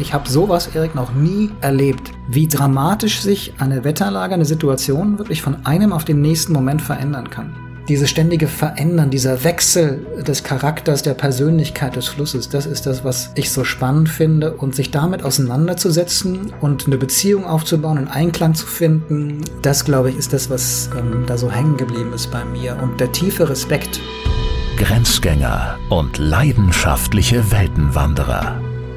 Ich habe sowas, Erik, noch nie erlebt. Wie dramatisch sich eine Wetterlage, eine Situation wirklich von einem auf den nächsten Moment verändern kann. Dieses ständige Verändern, dieser Wechsel des Charakters, der Persönlichkeit des Flusses, das ist das, was ich so spannend finde. Und sich damit auseinanderzusetzen und eine Beziehung aufzubauen, einen Einklang zu finden, das, glaube ich, ist das, was ähm, da so hängen geblieben ist bei mir. Und der tiefe Respekt. Grenzgänger und leidenschaftliche Weltenwanderer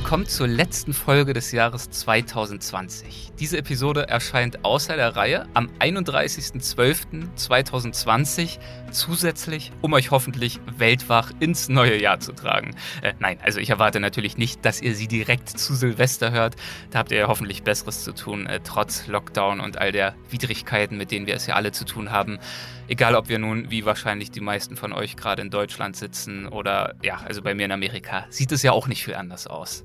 Willkommen zur letzten Folge des Jahres 2020. Diese Episode erscheint außer der Reihe am 31.12.2020 zusätzlich, um euch hoffentlich weltwach ins neue Jahr zu tragen. Äh, nein, also ich erwarte natürlich nicht, dass ihr sie direkt zu Silvester hört. Da habt ihr ja hoffentlich Besseres zu tun, äh, trotz Lockdown und all der Widrigkeiten, mit denen wir es ja alle zu tun haben. Egal, ob wir nun, wie wahrscheinlich die meisten von euch gerade in Deutschland sitzen oder ja, also bei mir in Amerika, sieht es ja auch nicht viel anders aus.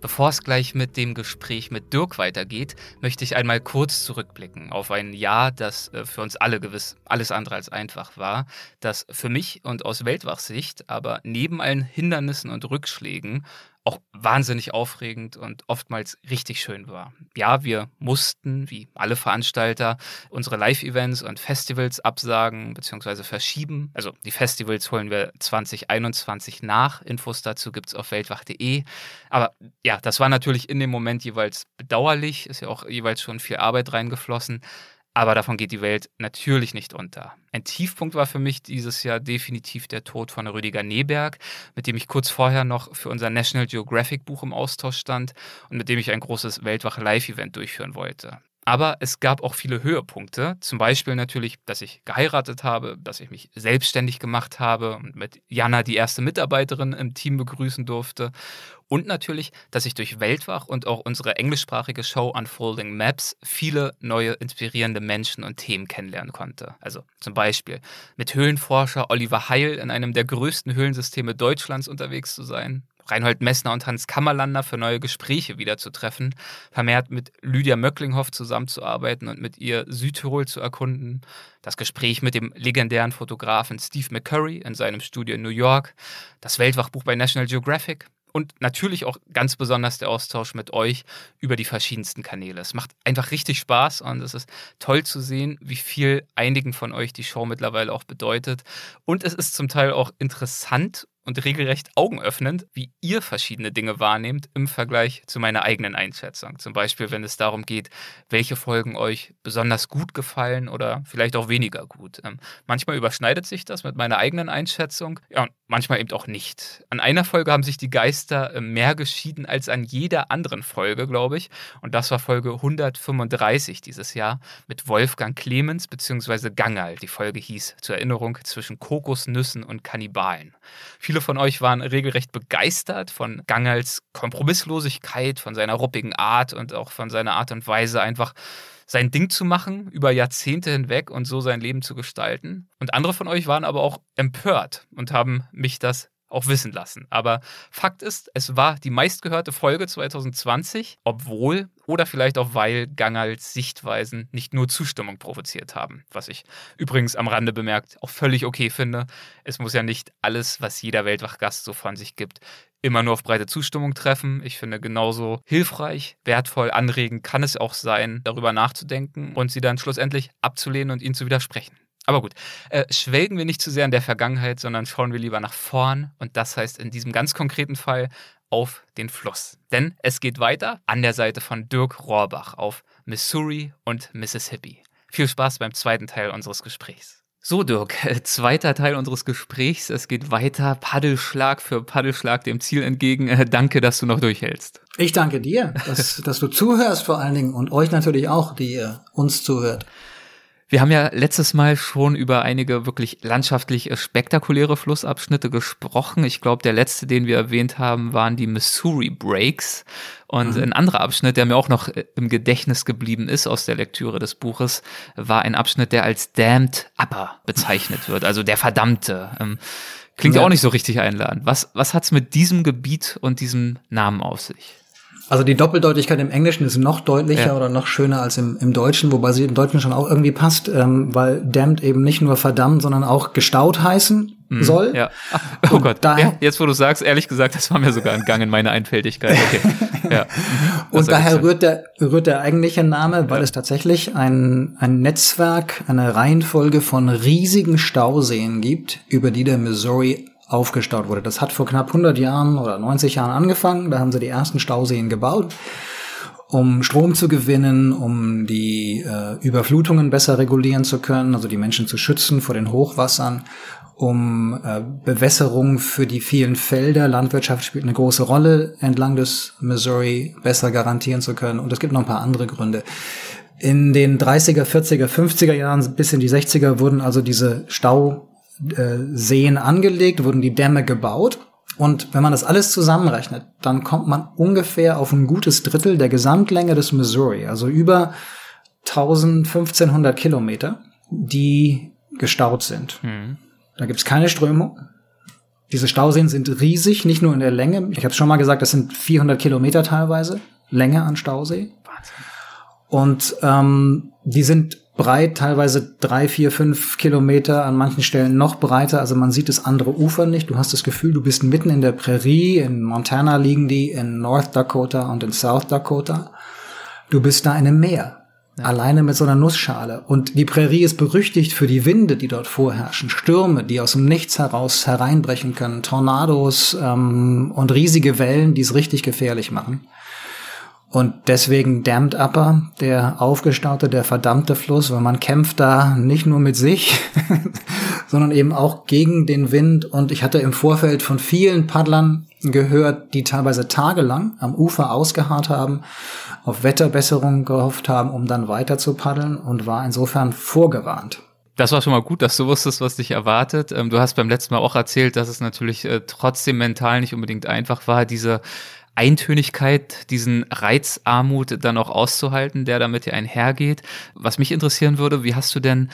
Bevor es gleich mit dem Gespräch mit Dirk weitergeht, möchte ich einmal kurz zurückblicken auf ein Jahr, das äh, für uns alle gewiss alles andere als einfach war, das für mich und aus Weltwachsicht aber neben allen Hindernissen und Rückschlägen auch wahnsinnig aufregend und oftmals richtig schön war. Ja, wir mussten, wie alle Veranstalter, unsere Live-Events und Festivals absagen bzw. verschieben. Also die Festivals holen wir 2021 nach. Infos dazu gibt es auf weltwach.de. Aber ja, das war natürlich in dem Moment jeweils bedauerlich, ist ja auch jeweils schon viel Arbeit reingeflossen. Aber davon geht die Welt natürlich nicht unter. Ein Tiefpunkt war für mich dieses Jahr definitiv der Tod von Rüdiger Neberg, mit dem ich kurz vorher noch für unser National Geographic Buch im Austausch stand und mit dem ich ein großes Weltwache Live-Event durchführen wollte. Aber es gab auch viele Höhepunkte. Zum Beispiel natürlich, dass ich geheiratet habe, dass ich mich selbstständig gemacht habe und mit Jana die erste Mitarbeiterin im Team begrüßen durfte. Und natürlich, dass ich durch Weltwach und auch unsere englischsprachige Show Unfolding Maps viele neue inspirierende Menschen und Themen kennenlernen konnte. Also zum Beispiel mit Höhlenforscher Oliver Heil in einem der größten Höhlensysteme Deutschlands unterwegs zu sein, Reinhold Messner und Hans Kammerlander für neue Gespräche wiederzutreffen, vermehrt mit Lydia Möcklinghoff zusammenzuarbeiten und mit ihr Südtirol zu erkunden, das Gespräch mit dem legendären Fotografen Steve McCurry in seinem Studio in New York, das Weltwachbuch bei National Geographic, und natürlich auch ganz besonders der Austausch mit euch über die verschiedensten Kanäle. Es macht einfach richtig Spaß und es ist toll zu sehen, wie viel einigen von euch die Show mittlerweile auch bedeutet. Und es ist zum Teil auch interessant und regelrecht augenöffnend, wie ihr verschiedene Dinge wahrnehmt im Vergleich zu meiner eigenen Einschätzung. Zum Beispiel, wenn es darum geht, welche Folgen euch besonders gut gefallen oder vielleicht auch weniger gut. Ähm, manchmal überschneidet sich das mit meiner eigenen Einschätzung, ja, und manchmal eben auch nicht. An einer Folge haben sich die Geister äh, mehr geschieden als an jeder anderen Folge, glaube ich. Und das war Folge 135 dieses Jahr mit Wolfgang Clemens bzw. Gangal. Die Folge hieß zur Erinnerung zwischen Kokosnüssen und Kannibalen. Viele von euch waren regelrecht begeistert von Gangals Kompromisslosigkeit, von seiner ruppigen Art und auch von seiner Art und Weise, einfach sein Ding zu machen über Jahrzehnte hinweg und so sein Leben zu gestalten. Und andere von euch waren aber auch empört und haben mich das auch wissen lassen. Aber Fakt ist, es war die meistgehörte Folge 2020, obwohl oder vielleicht auch weil Gangals Sichtweisen nicht nur Zustimmung provoziert haben. Was ich übrigens am Rande bemerkt auch völlig okay finde. Es muss ja nicht alles, was jeder Weltwachgast so von sich gibt, immer nur auf breite Zustimmung treffen. Ich finde genauso hilfreich, wertvoll, anregend kann es auch sein, darüber nachzudenken und sie dann schlussendlich abzulehnen und ihnen zu widersprechen. Aber gut, äh, schwelgen wir nicht zu sehr in der Vergangenheit, sondern schauen wir lieber nach vorn. Und das heißt in diesem ganz konkreten Fall auf den Fluss. Denn es geht weiter an der Seite von Dirk Rohrbach auf Missouri und Mississippi. Viel Spaß beim zweiten Teil unseres Gesprächs. So, Dirk, zweiter Teil unseres Gesprächs. Es geht weiter, Paddelschlag für Paddelschlag dem Ziel entgegen. Äh, danke, dass du noch durchhältst. Ich danke dir, dass, dass du zuhörst vor allen Dingen und euch natürlich auch, die ihr uns zuhört. Wir haben ja letztes Mal schon über einige wirklich landschaftlich spektakuläre Flussabschnitte gesprochen. Ich glaube, der letzte, den wir erwähnt haben, waren die Missouri Breaks. Und mhm. ein anderer Abschnitt, der mir auch noch im Gedächtnis geblieben ist aus der Lektüre des Buches, war ein Abschnitt, der als Damned Upper bezeichnet wird, also der Verdammte. Ähm, klingt ja. auch nicht so richtig einladend. Was, was hat's mit diesem Gebiet und diesem Namen auf sich? Also die Doppeldeutigkeit im Englischen ist noch deutlicher ja. oder noch schöner als im, im Deutschen, wobei sie im Deutschen schon auch irgendwie passt, ähm, weil damned eben nicht nur verdammt, sondern auch gestaut heißen mhm, soll. Ja. Ach, oh und Gott. Ja, jetzt wo du sagst, ehrlich gesagt, das war mir sogar entgangen, meine Einfältigkeit. Okay. ja. und daher rührt der, rührt der eigentliche Name, weil ja. es tatsächlich ein, ein Netzwerk, eine Reihenfolge von riesigen Stauseen gibt, über die der Missouri aufgestaut wurde. Das hat vor knapp 100 Jahren oder 90 Jahren angefangen. Da haben sie die ersten Stauseen gebaut, um Strom zu gewinnen, um die äh, Überflutungen besser regulieren zu können, also die Menschen zu schützen vor den Hochwassern, um äh, Bewässerung für die vielen Felder. Landwirtschaft spielt eine große Rolle entlang des Missouri besser garantieren zu können. Und es gibt noch ein paar andere Gründe. In den 30er, 40er, 50er Jahren bis in die 60er wurden also diese Stau äh, Seen angelegt, wurden die Dämme gebaut. Und wenn man das alles zusammenrechnet, dann kommt man ungefähr auf ein gutes Drittel der Gesamtlänge des Missouri, also über 1500 Kilometer, die gestaut sind. Mhm. Da gibt's keine Strömung. Diese Stauseen sind riesig, nicht nur in der Länge. Ich habe schon mal gesagt, das sind 400 Kilometer teilweise Länge an Stausee. Wahnsinn. Und ähm, die sind breit, teilweise drei, vier, fünf Kilometer, an manchen Stellen noch breiter. Also man sieht das andere Ufer nicht. Du hast das Gefühl, du bist mitten in der Prärie. In Montana liegen die, in North Dakota und in South Dakota. Du bist da in einem Meer. Ja. Alleine mit so einer Nussschale. Und die Prärie ist berüchtigt für die Winde, die dort vorherrschen. Stürme, die aus dem Nichts heraus hereinbrechen können. Tornados ähm, und riesige Wellen, die es richtig gefährlich machen. Und deswegen Damned Upper, der aufgestaute, der verdammte Fluss, weil man kämpft da nicht nur mit sich, sondern eben auch gegen den Wind. Und ich hatte im Vorfeld von vielen Paddlern gehört, die teilweise tagelang am Ufer ausgeharrt haben, auf Wetterbesserung gehofft haben, um dann weiter zu paddeln und war insofern vorgewarnt. Das war schon mal gut, dass du wusstest, was dich erwartet. Ähm, du hast beim letzten Mal auch erzählt, dass es natürlich äh, trotzdem mental nicht unbedingt einfach war, diese Eintönigkeit, diesen Reizarmut dann auch auszuhalten, der damit ja einhergeht. Was mich interessieren würde, wie hast du denn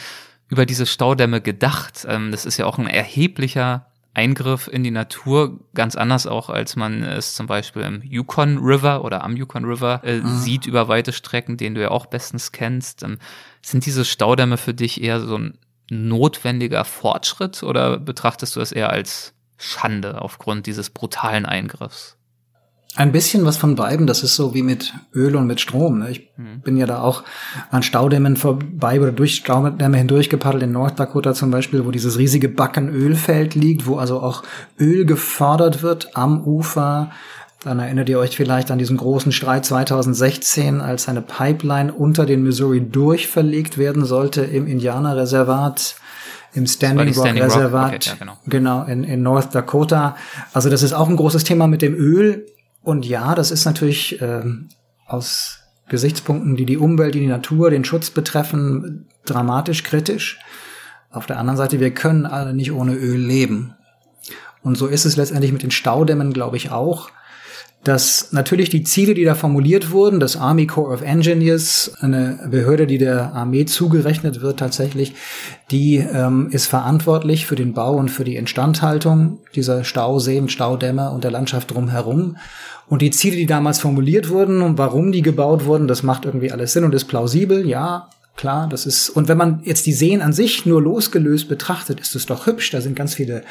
über diese Staudämme gedacht? Ähm, das ist ja auch ein erheblicher Eingriff in die Natur, ganz anders auch, als man es zum Beispiel im Yukon River oder am Yukon River äh, mhm. sieht über weite Strecken, den du ja auch bestens kennst. Ähm, sind diese Staudämme für dich eher so ein notwendiger Fortschritt oder betrachtest du es eher als Schande aufgrund dieses brutalen Eingriffs? Ein bisschen was von beiden, das ist so wie mit Öl und mit Strom. Ne? Ich mhm. bin ja da auch an Staudämmen vorbei oder durch Staudämme hindurch gepaddelt, in North Dakota zum Beispiel, wo dieses riesige Backenölfeld liegt, wo also auch Öl gefördert wird am Ufer. Dann erinnert ihr euch vielleicht an diesen großen Streit 2016, als eine Pipeline unter den Missouri durchverlegt werden sollte im Indianerreservat im Standing, Standing Rock Reservat, okay, ja, genau, genau in, in North Dakota. Also das ist auch ein großes Thema mit dem Öl. Und ja, das ist natürlich ähm, aus Gesichtspunkten, die die Umwelt, die die Natur, den Schutz betreffen, dramatisch kritisch. Auf der anderen Seite, wir können alle nicht ohne Öl leben. Und so ist es letztendlich mit den Staudämmen, glaube ich, auch dass natürlich die Ziele, die da formuliert wurden, das Army Corps of Engineers, eine Behörde, die der Armee zugerechnet wird tatsächlich, die ähm, ist verantwortlich für den Bau und für die Instandhaltung dieser Stauseen, Staudämme und der Landschaft drumherum. Und die Ziele, die damals formuliert wurden und warum die gebaut wurden, das macht irgendwie alles Sinn und ist plausibel, ja, klar, das ist, und wenn man jetzt die Seen an sich nur losgelöst betrachtet, ist es doch hübsch. Da sind ganz viele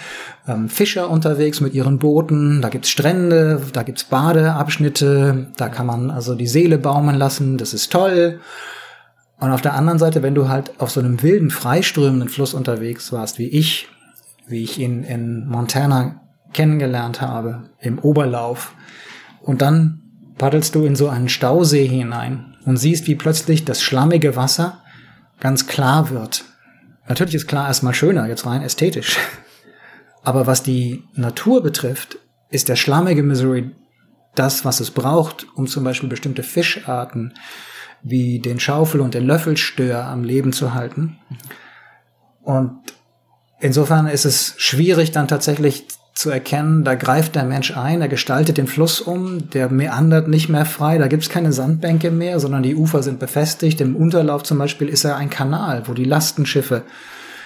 ähm, Fischer unterwegs mit ihren Booten, da gibt's Strände, da gibt's Badeabschnitte, da kann man also die Seele baumeln lassen, das ist toll. Und auf der anderen Seite, wenn du halt auf so einem wilden, freiströmenden Fluss unterwegs warst, wie ich, wie ich ihn in Montana kennengelernt habe, im Oberlauf, und dann paddelst du in so einen Stausee hinein und siehst, wie plötzlich das schlammige Wasser ganz klar wird. Natürlich ist klar erstmal schöner, jetzt rein ästhetisch. Aber was die Natur betrifft, ist der schlammige Missouri das, was es braucht, um zum Beispiel bestimmte Fischarten, wie den Schaufel- und den Löffelstör am Leben zu halten. Und insofern ist es schwierig dann tatsächlich zu erkennen, da greift der Mensch ein, er gestaltet den Fluss um, der meandert nicht mehr frei, da gibt's keine Sandbänke mehr, sondern die Ufer sind befestigt. Im Unterlauf zum Beispiel ist er ein Kanal, wo die Lastenschiffe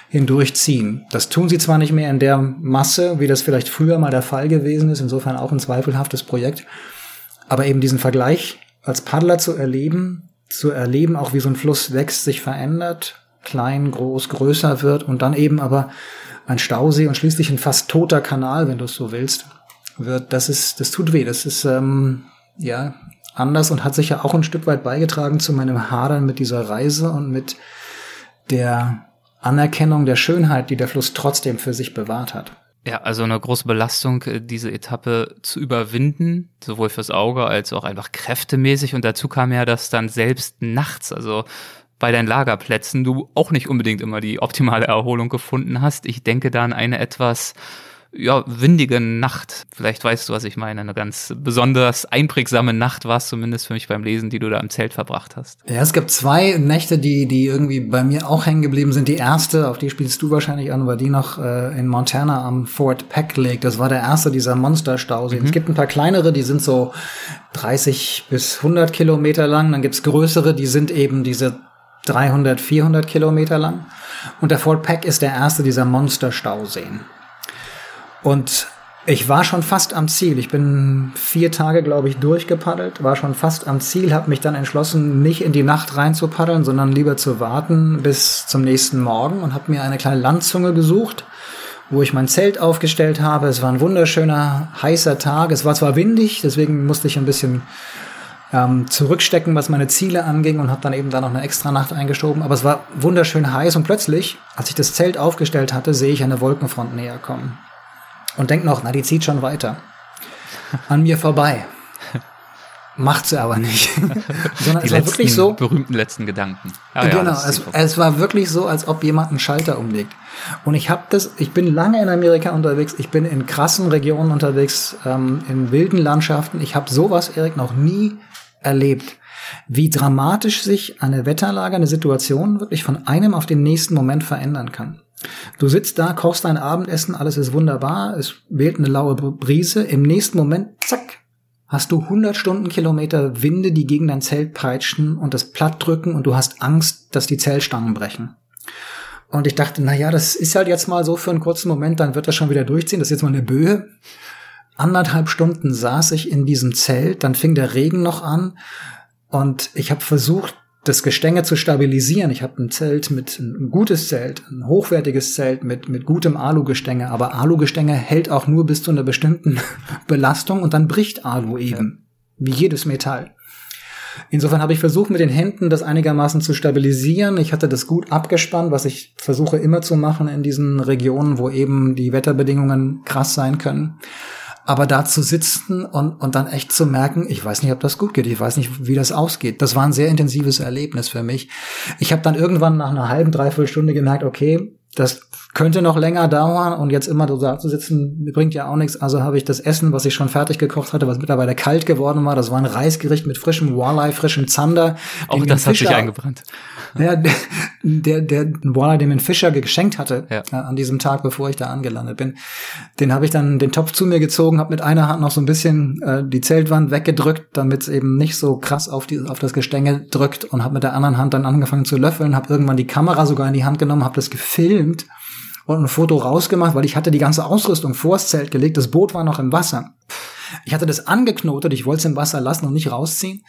hindurchziehen. Das tun sie zwar nicht mehr in der Masse, wie das vielleicht früher mal der Fall gewesen ist, insofern auch ein zweifelhaftes Projekt, aber eben diesen Vergleich als Paddler zu erleben, zu erleben auch wie so ein Fluss wächst, sich verändert, klein, groß, größer wird und dann eben aber ein Stausee und schließlich ein fast toter Kanal, wenn du es so willst, wird, das ist, das tut weh. Das ist ähm, ja anders und hat sicher auch ein Stück weit beigetragen zu meinem Hadern mit dieser Reise und mit der Anerkennung der Schönheit, die der Fluss trotzdem für sich bewahrt hat. Ja, also eine große Belastung, äh, diese Etappe zu überwinden, sowohl fürs Auge als auch einfach kräftemäßig. Und dazu kam ja, dass dann selbst nachts, also bei deinen Lagerplätzen du auch nicht unbedingt immer die optimale Erholung gefunden hast. Ich denke da an eine etwas ja, windige Nacht. Vielleicht weißt du, was ich meine. Eine ganz besonders einprägsame Nacht war es zumindest für mich beim Lesen, die du da im Zelt verbracht hast. Ja, es gibt zwei Nächte, die, die irgendwie bei mir auch hängen geblieben sind. Die erste, auf die spielst du wahrscheinlich an, war die noch äh, in Montana am Fort Peck Lake. Das war der erste dieser Monsterstauseen. Mhm. Es gibt ein paar kleinere, die sind so 30 bis 100 Kilometer lang. Dann gibt's größere, die sind eben diese 300, 400 Kilometer lang. Und der Fort Peck ist der erste dieser Monsterstauseen. Und ich war schon fast am Ziel. Ich bin vier Tage, glaube ich, durchgepaddelt, war schon fast am Ziel, habe mich dann entschlossen, nicht in die Nacht reinzupaddeln, sondern lieber zu warten bis zum nächsten Morgen und habe mir eine kleine Landzunge gesucht, wo ich mein Zelt aufgestellt habe. Es war ein wunderschöner, heißer Tag. Es war zwar windig, deswegen musste ich ein bisschen ähm, zurückstecken, was meine Ziele anging und habe dann eben da noch eine extra Nacht eingeschoben. Aber es war wunderschön heiß und plötzlich, als ich das Zelt aufgestellt hatte, sehe ich eine Wolkenfront näher kommen. Und denk noch, na, die zieht schon weiter. An mir vorbei. Macht sie aber nicht. Sondern die es war wirklich so. berühmten letzten Gedanken. Ah, genau, ja, es, es, war wirklich so, als ob jemand einen Schalter umlegt. Und ich habe das, ich bin lange in Amerika unterwegs, ich bin in krassen Regionen unterwegs, ähm, in wilden Landschaften. Ich habe sowas, Erik, noch nie erlebt, wie dramatisch sich eine Wetterlage, eine Situation wirklich von einem auf den nächsten Moment verändern kann. Du sitzt da, kochst dein Abendessen, alles ist wunderbar, es wählt eine laue Brise, im nächsten Moment, zack, hast du 100 Stundenkilometer Winde, die gegen dein Zelt peitschen und das platt drücken und du hast Angst, dass die Zellstangen brechen. Und ich dachte, na ja, das ist halt jetzt mal so für einen kurzen Moment, dann wird das schon wieder durchziehen, das ist jetzt mal eine Böe anderthalb Stunden saß ich in diesem Zelt, dann fing der Regen noch an und ich habe versucht, das Gestänge zu stabilisieren. Ich habe ein Zelt mit ein gutes Zelt, ein hochwertiges Zelt mit mit gutem Alugestänge, aber Alugestänge hält auch nur bis zu einer bestimmten Belastung und dann bricht Alu eben, wie jedes Metall. Insofern habe ich versucht, mit den Händen das einigermaßen zu stabilisieren. Ich hatte das gut abgespannt, was ich versuche immer zu machen in diesen Regionen, wo eben die Wetterbedingungen krass sein können. Aber da zu sitzen und, und dann echt zu merken, ich weiß nicht, ob das gut geht, ich weiß nicht, wie das ausgeht. Das war ein sehr intensives Erlebnis für mich. Ich habe dann irgendwann nach einer halben, dreiviertel Stunde gemerkt, okay, das könnte noch länger dauern und jetzt immer da zu sitzen, bringt ja auch nichts. Also habe ich das Essen, was ich schon fertig gekocht hatte, was mittlerweile kalt geworden war, das war ein Reisgericht mit frischem Walleye, frischem Zander. Auch das hat sich eingebrannt. Ja, der, der, der Walleye, den mir ein Fischer geschenkt hatte, ja. äh, an diesem Tag, bevor ich da angelandet bin, den habe ich dann den Topf zu mir gezogen, habe mit einer Hand noch so ein bisschen äh, die Zeltwand weggedrückt, damit es eben nicht so krass auf, die, auf das Gestänge drückt und habe mit der anderen Hand dann angefangen zu löffeln, habe irgendwann die Kamera sogar in die Hand genommen, habe das gefilmt und ein Foto rausgemacht, weil ich hatte die ganze Ausrüstung vors Zelt gelegt. Das Boot war noch im Wasser. Ich hatte das angeknotet, ich wollte es im Wasser lassen und nicht rausziehen.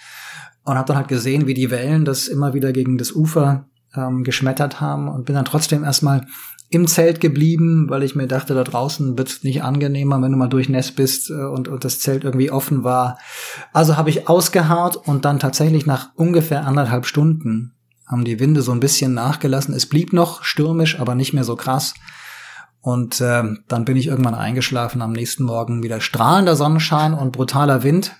Und habe dann halt gesehen, wie die Wellen das immer wieder gegen das Ufer ähm, geschmettert haben und bin dann trotzdem erstmal im Zelt geblieben, weil ich mir dachte, da draußen wird's nicht angenehmer, wenn du mal durchnässt bist äh, und, und das Zelt irgendwie offen war. Also habe ich ausgeharrt und dann tatsächlich nach ungefähr anderthalb Stunden haben die Winde so ein bisschen nachgelassen. Es blieb noch stürmisch, aber nicht mehr so krass. Und äh, dann bin ich irgendwann eingeschlafen. Am nächsten Morgen wieder strahlender Sonnenschein und brutaler Wind.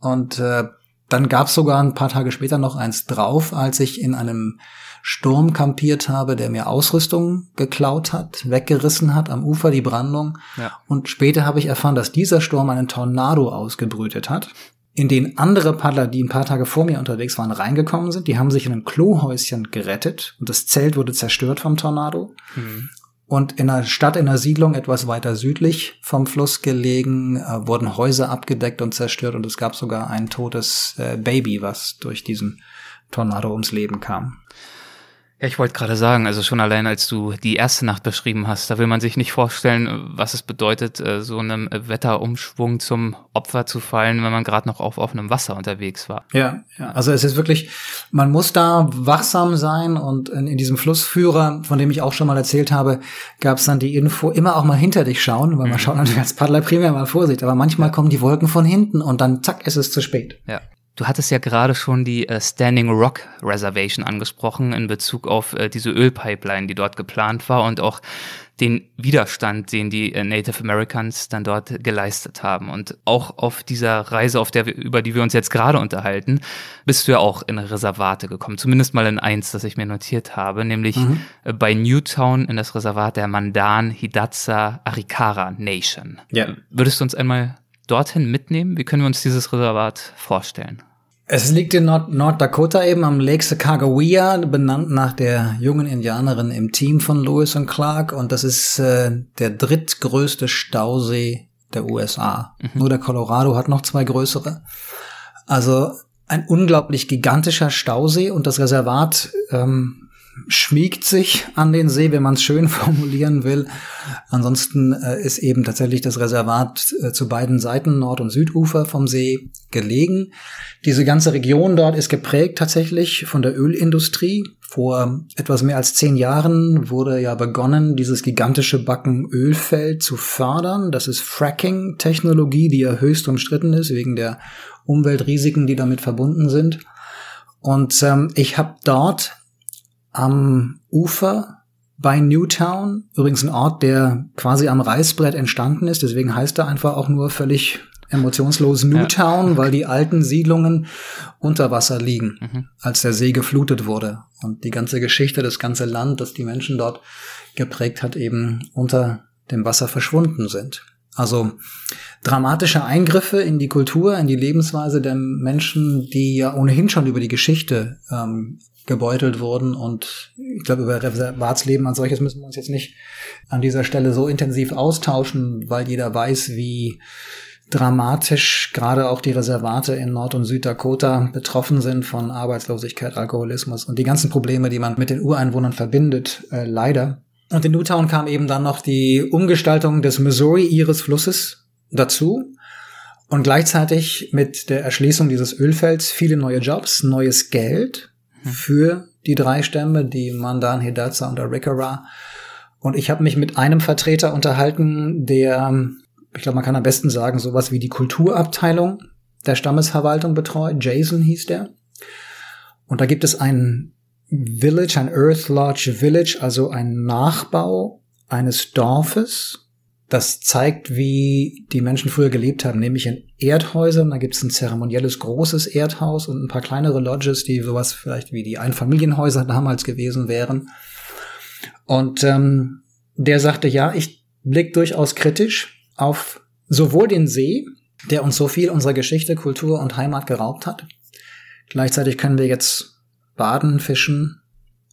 Und äh, dann gab es sogar ein paar Tage später noch eins drauf, als ich in einem Sturm kampiert habe, der mir Ausrüstung geklaut hat, weggerissen hat am Ufer, die Brandung. Ja. Und später habe ich erfahren, dass dieser Sturm einen Tornado ausgebrütet hat. In denen andere Paddler, die ein paar Tage vor mir unterwegs waren, reingekommen sind. Die haben sich in einem Klohäuschen gerettet und das Zelt wurde zerstört vom Tornado. Mhm. Und in einer Stadt, in einer Siedlung etwas weiter südlich vom Fluss gelegen, äh, wurden Häuser abgedeckt und zerstört und es gab sogar ein totes äh, Baby, was durch diesen Tornado ums Leben kam. Ja, ich wollte gerade sagen, also schon allein als du die erste Nacht beschrieben hast, da will man sich nicht vorstellen, was es bedeutet, äh, so einem Wetterumschwung zum Opfer zu fallen, wenn man gerade noch auf offenem Wasser unterwegs war. Ja, ja, also es ist wirklich, man muss da wachsam sein und in, in diesem Flussführer, von dem ich auch schon mal erzählt habe, gab es dann die Info, immer auch mal hinter dich schauen, weil man mhm. schaut natürlich als Paddler primär mal Vorsicht, aber manchmal kommen die Wolken von hinten und dann zack, ist es zu spät. Ja. Du hattest ja gerade schon die äh, Standing Rock Reservation angesprochen in Bezug auf äh, diese Ölpipeline, die dort geplant war und auch den Widerstand, den die äh, Native Americans dann dort geleistet haben. Und auch auf dieser Reise, auf der wir, über die wir uns jetzt gerade unterhalten, bist du ja auch in Reservate gekommen. Zumindest mal in eins, das ich mir notiert habe, nämlich mhm. Äh, bei Newtown in das Reservat der Mandan Hidatsa Arikara Nation. Ja. Würdest du uns einmal dorthin mitnehmen? Wie können wir uns dieses Reservat vorstellen? Es liegt in Nord Norddakota eben am Lake Sacagawea, benannt nach der jungen Indianerin im Team von Lewis und Clark. Und das ist äh, der drittgrößte Stausee der USA. Mhm. Nur der Colorado hat noch zwei größere. Also ein unglaublich gigantischer Stausee und das Reservat ähm, schmiegt sich an den See, wenn man es schön formulieren will. Ansonsten äh, ist eben tatsächlich das Reservat äh, zu beiden Seiten, Nord- und Südufer vom See, gelegen. Diese ganze Region dort ist geprägt tatsächlich von der Ölindustrie. Vor etwas mehr als zehn Jahren wurde ja begonnen, dieses gigantische Backen-Ölfeld zu fördern. Das ist Fracking-Technologie, die ja höchst umstritten ist wegen der Umweltrisiken, die damit verbunden sind. Und ähm, ich habe dort am Ufer bei Newtown, übrigens ein Ort, der quasi am Reißbrett entstanden ist, deswegen heißt er einfach auch nur völlig emotionslos Newtown, ja. weil die alten Siedlungen unter Wasser liegen, mhm. als der See geflutet wurde. Und die ganze Geschichte, das ganze Land, das die Menschen dort geprägt hat, eben unter dem Wasser verschwunden sind. Also dramatische Eingriffe in die Kultur, in die Lebensweise der Menschen, die ja ohnehin schon über die Geschichte ähm, gebeutelt wurden. Und ich glaube, über Reservatsleben als solches müssen wir uns jetzt nicht an dieser Stelle so intensiv austauschen, weil jeder weiß, wie dramatisch gerade auch die Reservate in Nord- und Süddakota betroffen sind von Arbeitslosigkeit, Alkoholismus und die ganzen Probleme, die man mit den Ureinwohnern verbindet, äh, leider. Und in Newtown kam eben dann noch die Umgestaltung des Missouri ihres Flusses dazu. Und gleichzeitig mit der Erschließung dieses Ölfelds viele neue Jobs, neues Geld für die drei Stämme, die Mandan, Hidatsa und Arikara. Und ich habe mich mit einem Vertreter unterhalten, der, ich glaube, man kann am besten sagen, sowas wie die Kulturabteilung der Stammesverwaltung betreut. Jason hieß der. Und da gibt es ein Village, ein Earth Lodge Village, also ein Nachbau eines Dorfes, das zeigt, wie die Menschen früher gelebt haben, nämlich in Erdhäusern. Da gibt es ein zeremonielles großes Erdhaus und ein paar kleinere Lodges, die sowas vielleicht wie die Einfamilienhäuser damals gewesen wären. Und ähm, der sagte, ja, ich blick durchaus kritisch auf sowohl den See, der uns so viel unserer Geschichte, Kultur und Heimat geraubt hat. Gleichzeitig können wir jetzt baden, fischen,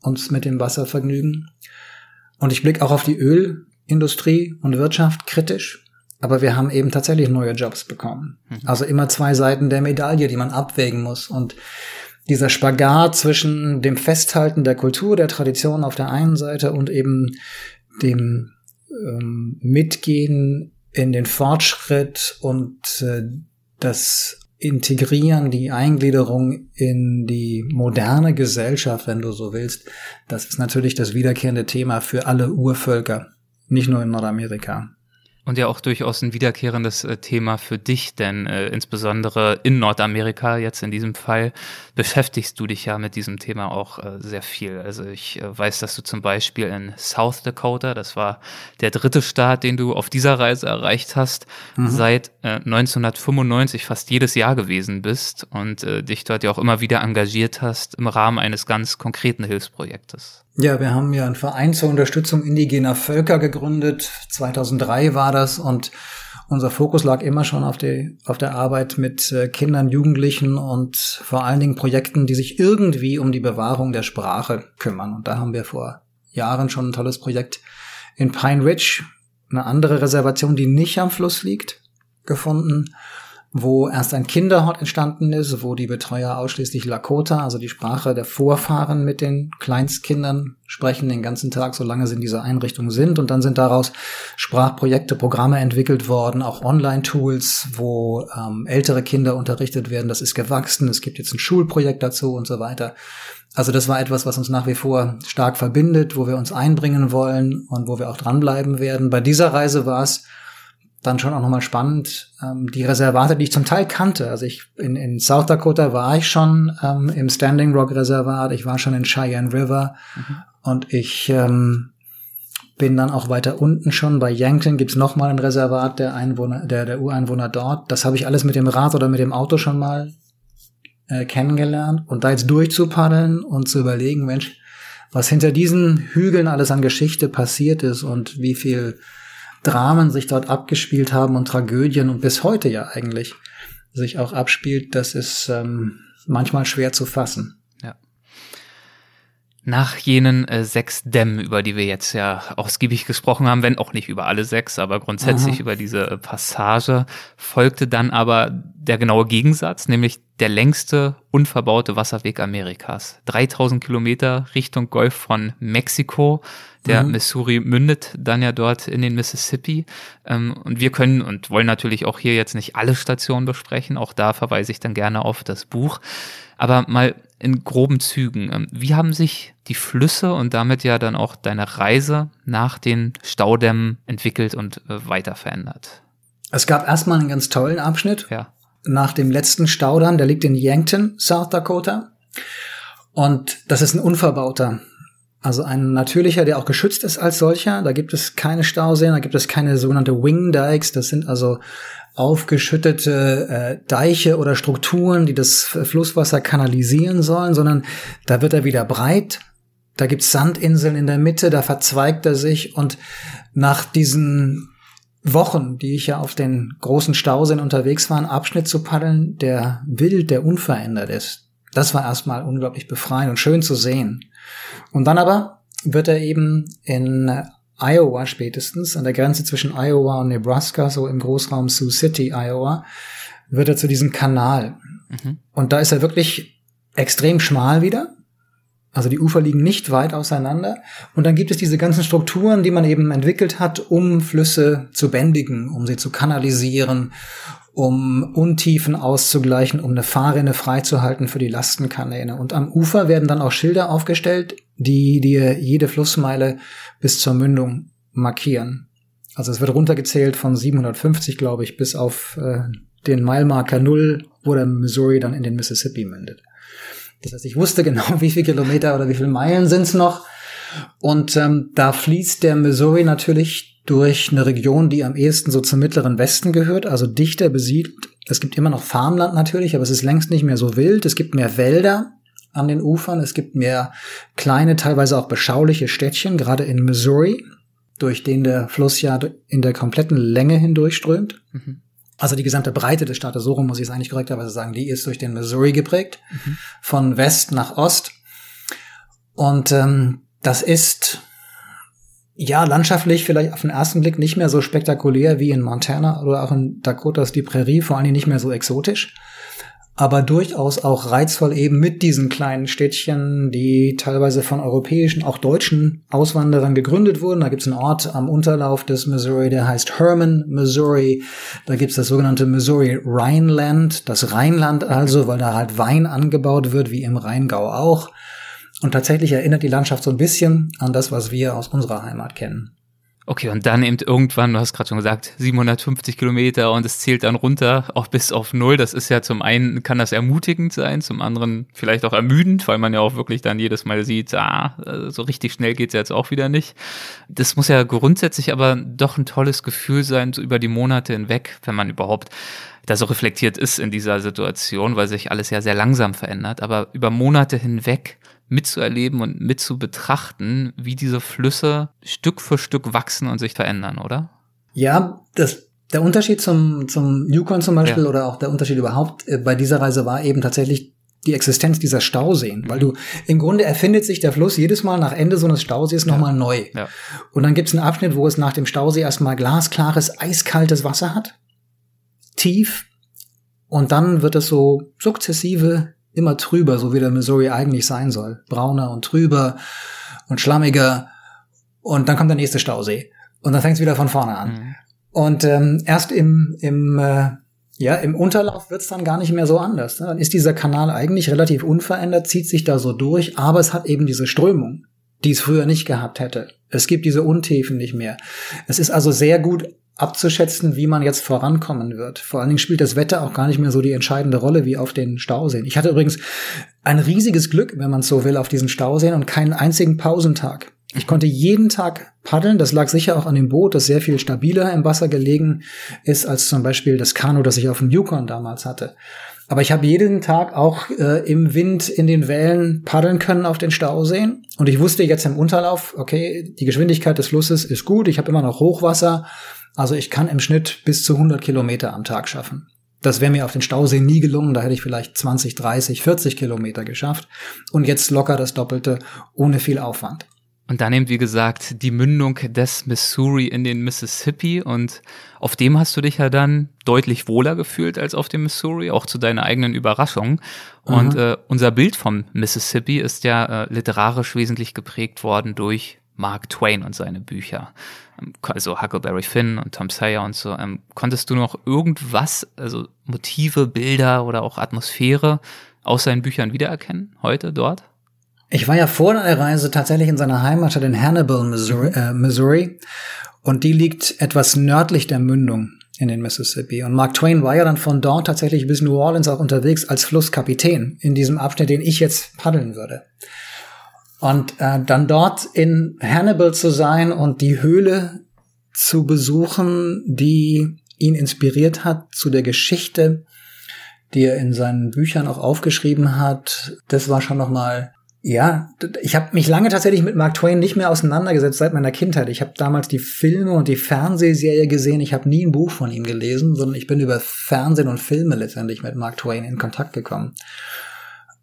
uns mit dem Wasser vergnügen. Und ich blick auch auf die Öl- Industrie und Wirtschaft kritisch, aber wir haben eben tatsächlich neue Jobs bekommen. Mhm. Also immer zwei Seiten der Medaille, die man abwägen muss. Und dieser Spagat zwischen dem Festhalten der Kultur, der Tradition auf der einen Seite und eben dem ähm, Mitgehen in den Fortschritt und äh, das Integrieren, die Eingliederung in die moderne Gesellschaft, wenn du so willst, das ist natürlich das wiederkehrende Thema für alle Urvölker nicht nur in Nordamerika. Und ja auch durchaus ein wiederkehrendes äh, Thema für dich, denn äh, insbesondere in Nordamerika jetzt in diesem Fall beschäftigst du dich ja mit diesem Thema auch äh, sehr viel. Also ich äh, weiß, dass du zum Beispiel in South Dakota, das war der dritte Staat, den du auf dieser Reise erreicht hast, mhm. seit 1995 äh, fast jedes Jahr gewesen bist und äh, dich dort ja auch immer wieder engagiert hast im Rahmen eines ganz konkreten Hilfsprojektes. Ja, wir haben ja einen Verein zur Unterstützung indigener Völker gegründet. 2003 war das und unser Fokus lag immer schon auf, die, auf der Arbeit mit äh, Kindern, Jugendlichen und vor allen Dingen Projekten, die sich irgendwie um die Bewahrung der Sprache kümmern. Und da haben wir vor Jahren schon ein tolles Projekt in Pine Ridge, eine andere Reservation, die nicht am Fluss liegt, gefunden wo erst ein Kinderhort entstanden ist, wo die Betreuer ausschließlich Lakota, also die Sprache der Vorfahren mit den Kleinstkindern sprechen den ganzen Tag, solange sie in dieser Einrichtung sind. Und dann sind daraus Sprachprojekte, Programme entwickelt worden, auch Online-Tools, wo ähm, ältere Kinder unterrichtet werden. Das ist gewachsen. Es gibt jetzt ein Schulprojekt dazu und so weiter. Also das war etwas, was uns nach wie vor stark verbindet, wo wir uns einbringen wollen und wo wir auch dranbleiben werden. Bei dieser Reise war es dann schon auch nochmal spannend, ähm, die Reservate, die ich zum Teil kannte. Also ich in, in South Dakota war ich schon ähm, im Standing Rock Reservat, ich war schon in Cheyenne River mhm. und ich ähm, bin dann auch weiter unten schon bei Yankton gibt's noch mal ein Reservat der Einwohner, der der Ureinwohner dort. Das habe ich alles mit dem Rad oder mit dem Auto schon mal äh, kennengelernt und da jetzt durchzupaddeln und zu überlegen, Mensch, was hinter diesen Hügeln alles an Geschichte passiert ist und wie viel Dramen sich dort abgespielt haben und Tragödien und bis heute ja eigentlich sich auch abspielt, das ist ähm, manchmal schwer zu fassen. Nach jenen äh, sechs Dämmen, über die wir jetzt ja ausgiebig gesprochen haben, wenn auch nicht über alle sechs, aber grundsätzlich Aha. über diese äh, Passage, folgte dann aber der genaue Gegensatz, nämlich der längste unverbaute Wasserweg Amerikas. 3000 Kilometer Richtung Golf von Mexiko der mhm. Missouri mündet dann ja dort in den Mississippi. Ähm, und wir können und wollen natürlich auch hier jetzt nicht alle Stationen besprechen. Auch da verweise ich dann gerne auf das Buch. Aber mal in groben Zügen. Ähm, wie haben sich die Flüsse und damit ja dann auch deine Reise nach den Staudämmen entwickelt und äh, weiter verändert? Es gab erstmal einen ganz tollen Abschnitt. Ja. Nach dem letzten Staudamm, der liegt in Yankton, South Dakota. Und das ist ein unverbauter also ein natürlicher, der auch geschützt ist als solcher. Da gibt es keine Stauseen, da gibt es keine sogenannte Wing Dikes. Das sind also aufgeschüttete äh, Deiche oder Strukturen, die das Flusswasser kanalisieren sollen, sondern da wird er wieder breit. Da gibt's Sandinseln in der Mitte, da verzweigt er sich und nach diesen Wochen, die ich ja auf den großen Stauseen unterwegs war, einen Abschnitt zu paddeln, der wild, der unverändert ist. Das war erstmal unglaublich befreiend und schön zu sehen. Und dann aber wird er eben in Iowa spätestens, an der Grenze zwischen Iowa und Nebraska, so im Großraum Sioux City, Iowa, wird er zu diesem Kanal. Mhm. Und da ist er wirklich extrem schmal wieder. Also die Ufer liegen nicht weit auseinander. Und dann gibt es diese ganzen Strukturen, die man eben entwickelt hat, um Flüsse zu bändigen, um sie zu kanalisieren, um Untiefen auszugleichen, um eine Fahrrinne freizuhalten für die Lastenkanäle. Und am Ufer werden dann auch Schilder aufgestellt, die dir jede Flussmeile bis zur Mündung markieren. Also es wird runtergezählt von 750, glaube ich, bis auf äh, den Mile-Marker Null, wo der Missouri dann in den Mississippi mündet. Das heißt, ich wusste genau, wie viele Kilometer oder wie viele Meilen sind's noch. Und ähm, da fließt der Missouri natürlich durch eine Region, die am ehesten so zum mittleren Westen gehört, also dichter besiedelt. Es gibt immer noch Farmland natürlich, aber es ist längst nicht mehr so wild. Es gibt mehr Wälder an den Ufern. Es gibt mehr kleine, teilweise auch beschauliche Städtchen, gerade in Missouri, durch den der Fluss ja in der kompletten Länge hindurchströmt. Mhm. Also die gesamte Breite des Staates, so rum muss ich es eigentlich korrekterweise sagen, die ist durch den Missouri geprägt, mhm. von West nach Ost. Und ähm, das ist ja, landschaftlich vielleicht auf den ersten Blick nicht mehr so spektakulär wie in Montana oder auch in Dakotas die Prärie, vor allem nicht mehr so exotisch, aber durchaus auch reizvoll eben mit diesen kleinen Städtchen, die teilweise von europäischen, auch deutschen Auswanderern gegründet wurden. Da gibt es einen Ort am Unterlauf des Missouri, der heißt Herman, Missouri. Da gibt es das sogenannte Missouri Rhineland, das Rheinland also, weil da halt Wein angebaut wird, wie im Rheingau auch. Und tatsächlich erinnert die Landschaft so ein bisschen an das, was wir aus unserer Heimat kennen. Okay, und dann eben irgendwann, du hast gerade schon gesagt, 750 Kilometer und es zählt dann runter, auch bis auf Null. Das ist ja zum einen, kann das ermutigend sein, zum anderen vielleicht auch ermüdend, weil man ja auch wirklich dann jedes Mal sieht, ah, so richtig schnell geht's jetzt auch wieder nicht. Das muss ja grundsätzlich aber doch ein tolles Gefühl sein, so über die Monate hinweg, wenn man überhaupt da so reflektiert ist in dieser Situation, weil sich alles ja sehr langsam verändert, aber über Monate hinweg mitzuerleben und mitzubetrachten, wie diese Flüsse Stück für Stück wachsen und sich verändern, oder? Ja, das Der Unterschied zum, zum Yukon zum Beispiel ja. oder auch der Unterschied überhaupt äh, bei dieser Reise war eben tatsächlich die Existenz dieser Stauseen, weil du im Grunde erfindet sich der Fluss jedes Mal nach Ende so eines Stausees ja. nochmal neu. Ja. Und dann gibt es einen Abschnitt, wo es nach dem Stausee erstmal glasklares, eiskaltes Wasser hat, tief, und dann wird es so sukzessive immer trüber, so wie der Missouri eigentlich sein soll. Brauner und trüber und schlammiger. Und dann kommt der nächste Stausee. Und dann fängt es wieder von vorne an. Mhm. Und ähm, erst im, im äh, ja, im Unterlauf wird's dann gar nicht mehr so anders. Ne? Dann ist dieser Kanal eigentlich relativ unverändert, zieht sich da so durch, aber es hat eben diese Strömung, die es früher nicht gehabt hätte. Es gibt diese Untiefen nicht mehr. Es ist also sehr gut abzuschätzen, wie man jetzt vorankommen wird. Vor allen Dingen spielt das Wetter auch gar nicht mehr so die entscheidende Rolle wie auf den Stauseen. Ich hatte übrigens ein riesiges Glück, wenn man so will, auf diesen Stauseen und keinen einzigen Pausentag. Ich konnte jeden Tag paddeln. Das lag sicher auch an dem Boot, das sehr viel stabiler im Wasser gelegen ist als zum Beispiel das Kanu, das ich auf dem Yukon damals hatte. Aber ich habe jeden Tag auch äh, im Wind in den Wellen paddeln können auf den Stauseen. Und ich wusste jetzt im Unterlauf, okay, die Geschwindigkeit des Flusses ist gut. Ich habe immer noch Hochwasser. Also ich kann im Schnitt bis zu 100 Kilometer am Tag schaffen. Das wäre mir auf den Stauseen nie gelungen. Da hätte ich vielleicht 20, 30, 40 Kilometer geschafft. Und jetzt locker das Doppelte ohne viel Aufwand. Und dann eben, wie gesagt, die Mündung des Missouri in den Mississippi. Und auf dem hast du dich ja dann deutlich wohler gefühlt als auf dem Missouri, auch zu deiner eigenen Überraschung. Und äh, unser Bild vom Mississippi ist ja äh, literarisch wesentlich geprägt worden durch Mark Twain und seine Bücher. Also Huckleberry Finn und Tom Sawyer und so. Ähm, konntest du noch irgendwas, also Motive, Bilder oder auch Atmosphäre aus seinen Büchern wiedererkennen, heute dort? Ich war ja vor der Reise tatsächlich in seiner Heimatstadt in Hannibal, Missouri, äh, Missouri. Und die liegt etwas nördlich der Mündung in den Mississippi. Und Mark Twain war ja dann von dort tatsächlich bis New Orleans auch unterwegs als Flusskapitän in diesem Abschnitt, den ich jetzt paddeln würde. Und äh, dann dort in Hannibal zu sein und die Höhle zu besuchen, die ihn inspiriert hat zu der Geschichte, die er in seinen Büchern auch aufgeschrieben hat, das war schon noch mal ja, ich habe mich lange tatsächlich mit Mark Twain nicht mehr auseinandergesetzt seit meiner Kindheit. Ich habe damals die Filme und die Fernsehserie gesehen. Ich habe nie ein Buch von ihm gelesen, sondern ich bin über Fernsehen und Filme letztendlich mit Mark Twain in Kontakt gekommen.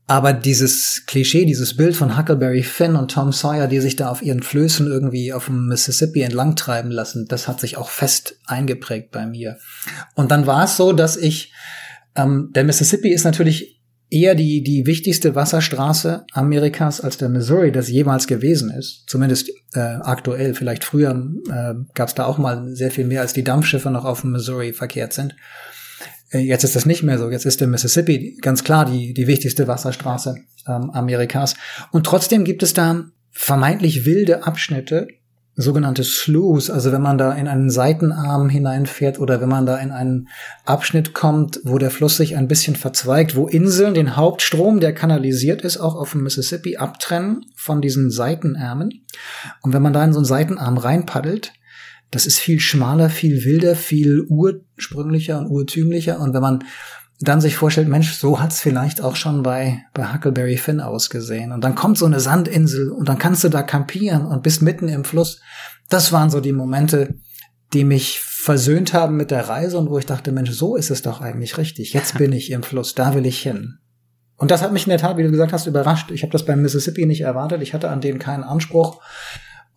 Aber dieses Klischee, dieses Bild von Huckleberry Finn und Tom Sawyer, die sich da auf ihren Flößen irgendwie auf dem Mississippi entlangtreiben lassen, das hat sich auch fest eingeprägt bei mir. Und dann war es so, dass ich, ähm, der Mississippi ist natürlich eher die, die wichtigste Wasserstraße Amerikas als der Missouri das jemals gewesen ist. Zumindest äh, aktuell. Vielleicht früher äh, gab es da auch mal sehr viel mehr, als die Dampfschiffe noch auf dem Missouri verkehrt sind. Äh, jetzt ist das nicht mehr so. Jetzt ist der Mississippi ganz klar die, die wichtigste Wasserstraße ähm, Amerikas. Und trotzdem gibt es da vermeintlich wilde Abschnitte, sogenannte Sloughs, also wenn man da in einen Seitenarm hineinfährt oder wenn man da in einen Abschnitt kommt, wo der Fluss sich ein bisschen verzweigt, wo Inseln den Hauptstrom, der kanalisiert ist, auch auf dem Mississippi abtrennen von diesen Seitenärmen. Und wenn man da in so einen Seitenarm reinpaddelt, das ist viel schmaler, viel wilder, viel ursprünglicher und urtümlicher. Und wenn man dann sich vorstellt, Mensch, so hat's vielleicht auch schon bei, bei Huckleberry Finn ausgesehen. Und dann kommt so eine Sandinsel und dann kannst du da campieren und bist mitten im Fluss. Das waren so die Momente, die mich versöhnt haben mit der Reise und wo ich dachte, Mensch, so ist es doch eigentlich richtig. Jetzt bin ich im Fluss, da will ich hin. Und das hat mich in der Tat, wie du gesagt hast, überrascht. Ich habe das beim Mississippi nicht erwartet. Ich hatte an den keinen Anspruch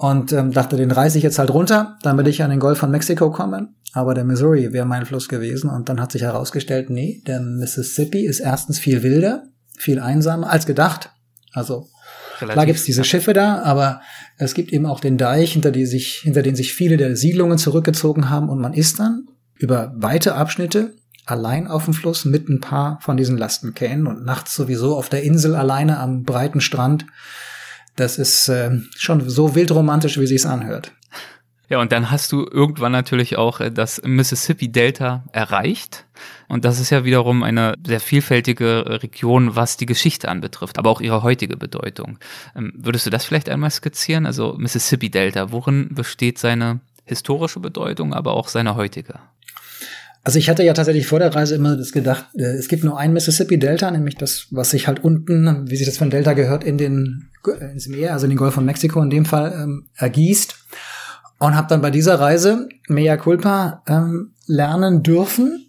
und ähm, dachte, den reiße ich jetzt halt runter, damit ich an den Golf von Mexiko komme. Aber der Missouri wäre mein Fluss gewesen. Und dann hat sich herausgestellt, nee, der Mississippi ist erstens viel wilder, viel einsamer als gedacht. Also Relativ, klar gibt's diese Schiffe da, aber es gibt eben auch den Deich, hinter, die sich, hinter den sich viele der Siedlungen zurückgezogen haben. Und man ist dann über weite Abschnitte allein auf dem Fluss mit ein paar von diesen Lastenkähnen und nachts sowieso auf der Insel alleine am breiten Strand das ist äh, schon so wildromantisch, wie sich's anhört. Ja, und dann hast du irgendwann natürlich auch äh, das Mississippi Delta erreicht. Und das ist ja wiederum eine sehr vielfältige Region, was die Geschichte anbetrifft, aber auch ihre heutige Bedeutung. Ähm, würdest du das vielleicht einmal skizzieren? Also Mississippi Delta, worin besteht seine historische Bedeutung, aber auch seine heutige? Also ich hatte ja tatsächlich vor der Reise immer das gedacht, äh, es gibt nur ein Mississippi Delta, nämlich das, was sich halt unten, wie sich das von Delta gehört, in den ins Meer, also in den Golf von Mexiko in dem Fall ähm, ergießt. und habe dann bei dieser Reise Mea Culpa ähm, lernen dürfen.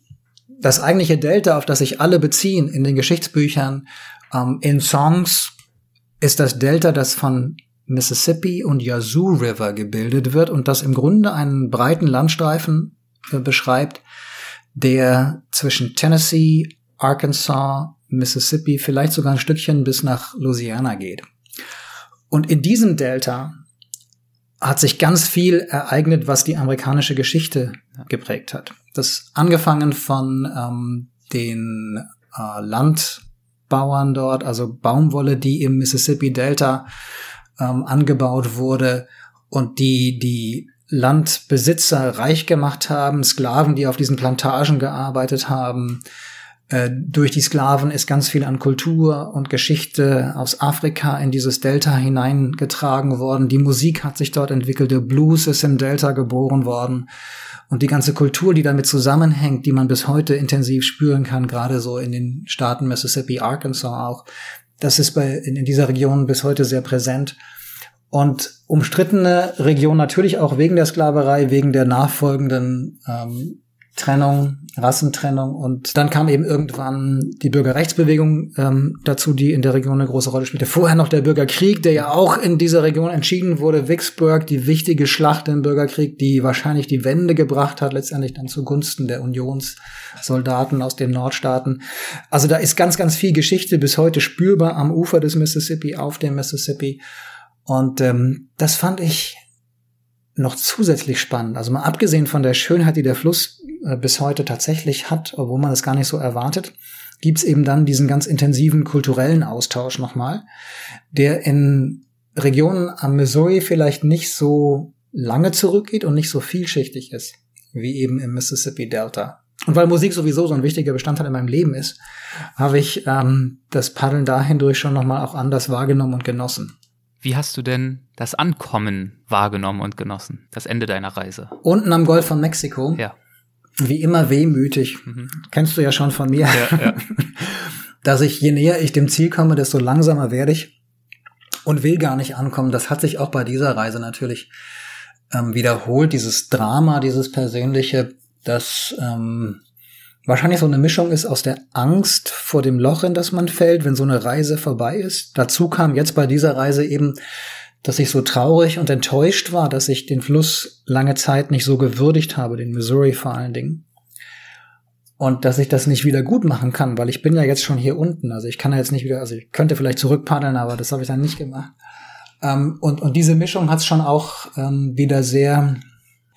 Das eigentliche Delta, auf das sich alle beziehen in den Geschichtsbüchern, ähm, in Songs, ist das Delta, das von Mississippi und Yazoo River gebildet wird und das im Grunde einen breiten Landstreifen äh, beschreibt, der zwischen Tennessee, Arkansas, Mississippi, vielleicht sogar ein Stückchen bis nach Louisiana geht. Und in diesem Delta hat sich ganz viel ereignet, was die amerikanische Geschichte geprägt hat. Das angefangen von ähm, den äh, Landbauern dort, also Baumwolle, die im Mississippi Delta ähm, angebaut wurde und die die Landbesitzer reich gemacht haben, Sklaven, die auf diesen Plantagen gearbeitet haben, äh, durch die Sklaven ist ganz viel an Kultur und Geschichte aus Afrika in dieses Delta hineingetragen worden. Die Musik hat sich dort entwickelt, der Blues ist im Delta geboren worden. Und die ganze Kultur, die damit zusammenhängt, die man bis heute intensiv spüren kann, gerade so in den Staaten Mississippi, Arkansas auch, das ist bei, in, in dieser Region bis heute sehr präsent. Und umstrittene Region natürlich auch wegen der Sklaverei, wegen der nachfolgenden ähm, Trennung, Rassentrennung. Und dann kam eben irgendwann die Bürgerrechtsbewegung ähm, dazu, die in der Region eine große Rolle spielte. Vorher noch der Bürgerkrieg, der ja auch in dieser Region entschieden wurde. Vicksburg, die wichtige Schlacht im Bürgerkrieg, die wahrscheinlich die Wende gebracht hat, letztendlich dann zugunsten der Unionssoldaten aus den Nordstaaten. Also da ist ganz, ganz viel Geschichte bis heute spürbar am Ufer des Mississippi, auf dem Mississippi. Und ähm, das fand ich noch zusätzlich spannend. Also mal abgesehen von der Schönheit, die der Fluss äh, bis heute tatsächlich hat, obwohl man es gar nicht so erwartet, gibt's eben dann diesen ganz intensiven kulturellen Austausch nochmal, der in Regionen am Missouri vielleicht nicht so lange zurückgeht und nicht so vielschichtig ist, wie eben im Mississippi Delta. Und weil Musik sowieso so ein wichtiger Bestandteil in meinem Leben ist, habe ich ähm, das Paddeln dahindurch schon nochmal auch anders wahrgenommen und genossen. Wie hast du denn das Ankommen wahrgenommen und genossen, das Ende deiner Reise? Unten am Golf von Mexiko. Ja. Wie immer wehmütig. Mhm. Kennst du ja schon von mir. Ja, ja. Dass ich, je näher ich dem Ziel komme, desto langsamer werde ich und will gar nicht ankommen. Das hat sich auch bei dieser Reise natürlich ähm, wiederholt. Dieses Drama, dieses Persönliche, das ähm, wahrscheinlich so eine Mischung ist aus der Angst vor dem Loch, in das man fällt, wenn so eine Reise vorbei ist. Dazu kam jetzt bei dieser Reise eben, dass ich so traurig und enttäuscht war, dass ich den Fluss lange Zeit nicht so gewürdigt habe, den Missouri vor allen Dingen. Und dass ich das nicht wieder gut machen kann, weil ich bin ja jetzt schon hier unten. Also ich kann ja jetzt nicht wieder, also ich könnte vielleicht zurückpaddeln, aber das habe ich dann nicht gemacht. Ähm, und, und diese Mischung hat es schon auch ähm, wieder sehr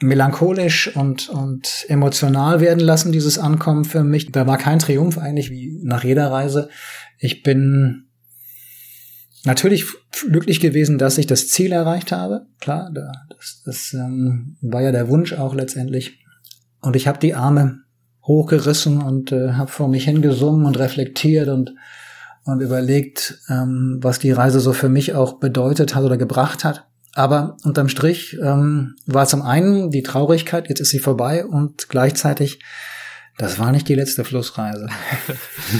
melancholisch und, und emotional werden lassen, dieses Ankommen für mich. Da war kein Triumph eigentlich wie nach jeder Reise. Ich bin natürlich glücklich gewesen, dass ich das Ziel erreicht habe. Klar, das, das ähm, war ja der Wunsch auch letztendlich. Und ich habe die Arme hochgerissen und äh, habe vor mich hingesungen und reflektiert und und überlegt, ähm, was die Reise so für mich auch bedeutet hat oder gebracht hat. Aber unterm Strich ähm, war zum einen die Traurigkeit, jetzt ist sie vorbei und gleichzeitig, das war nicht die letzte Flussreise.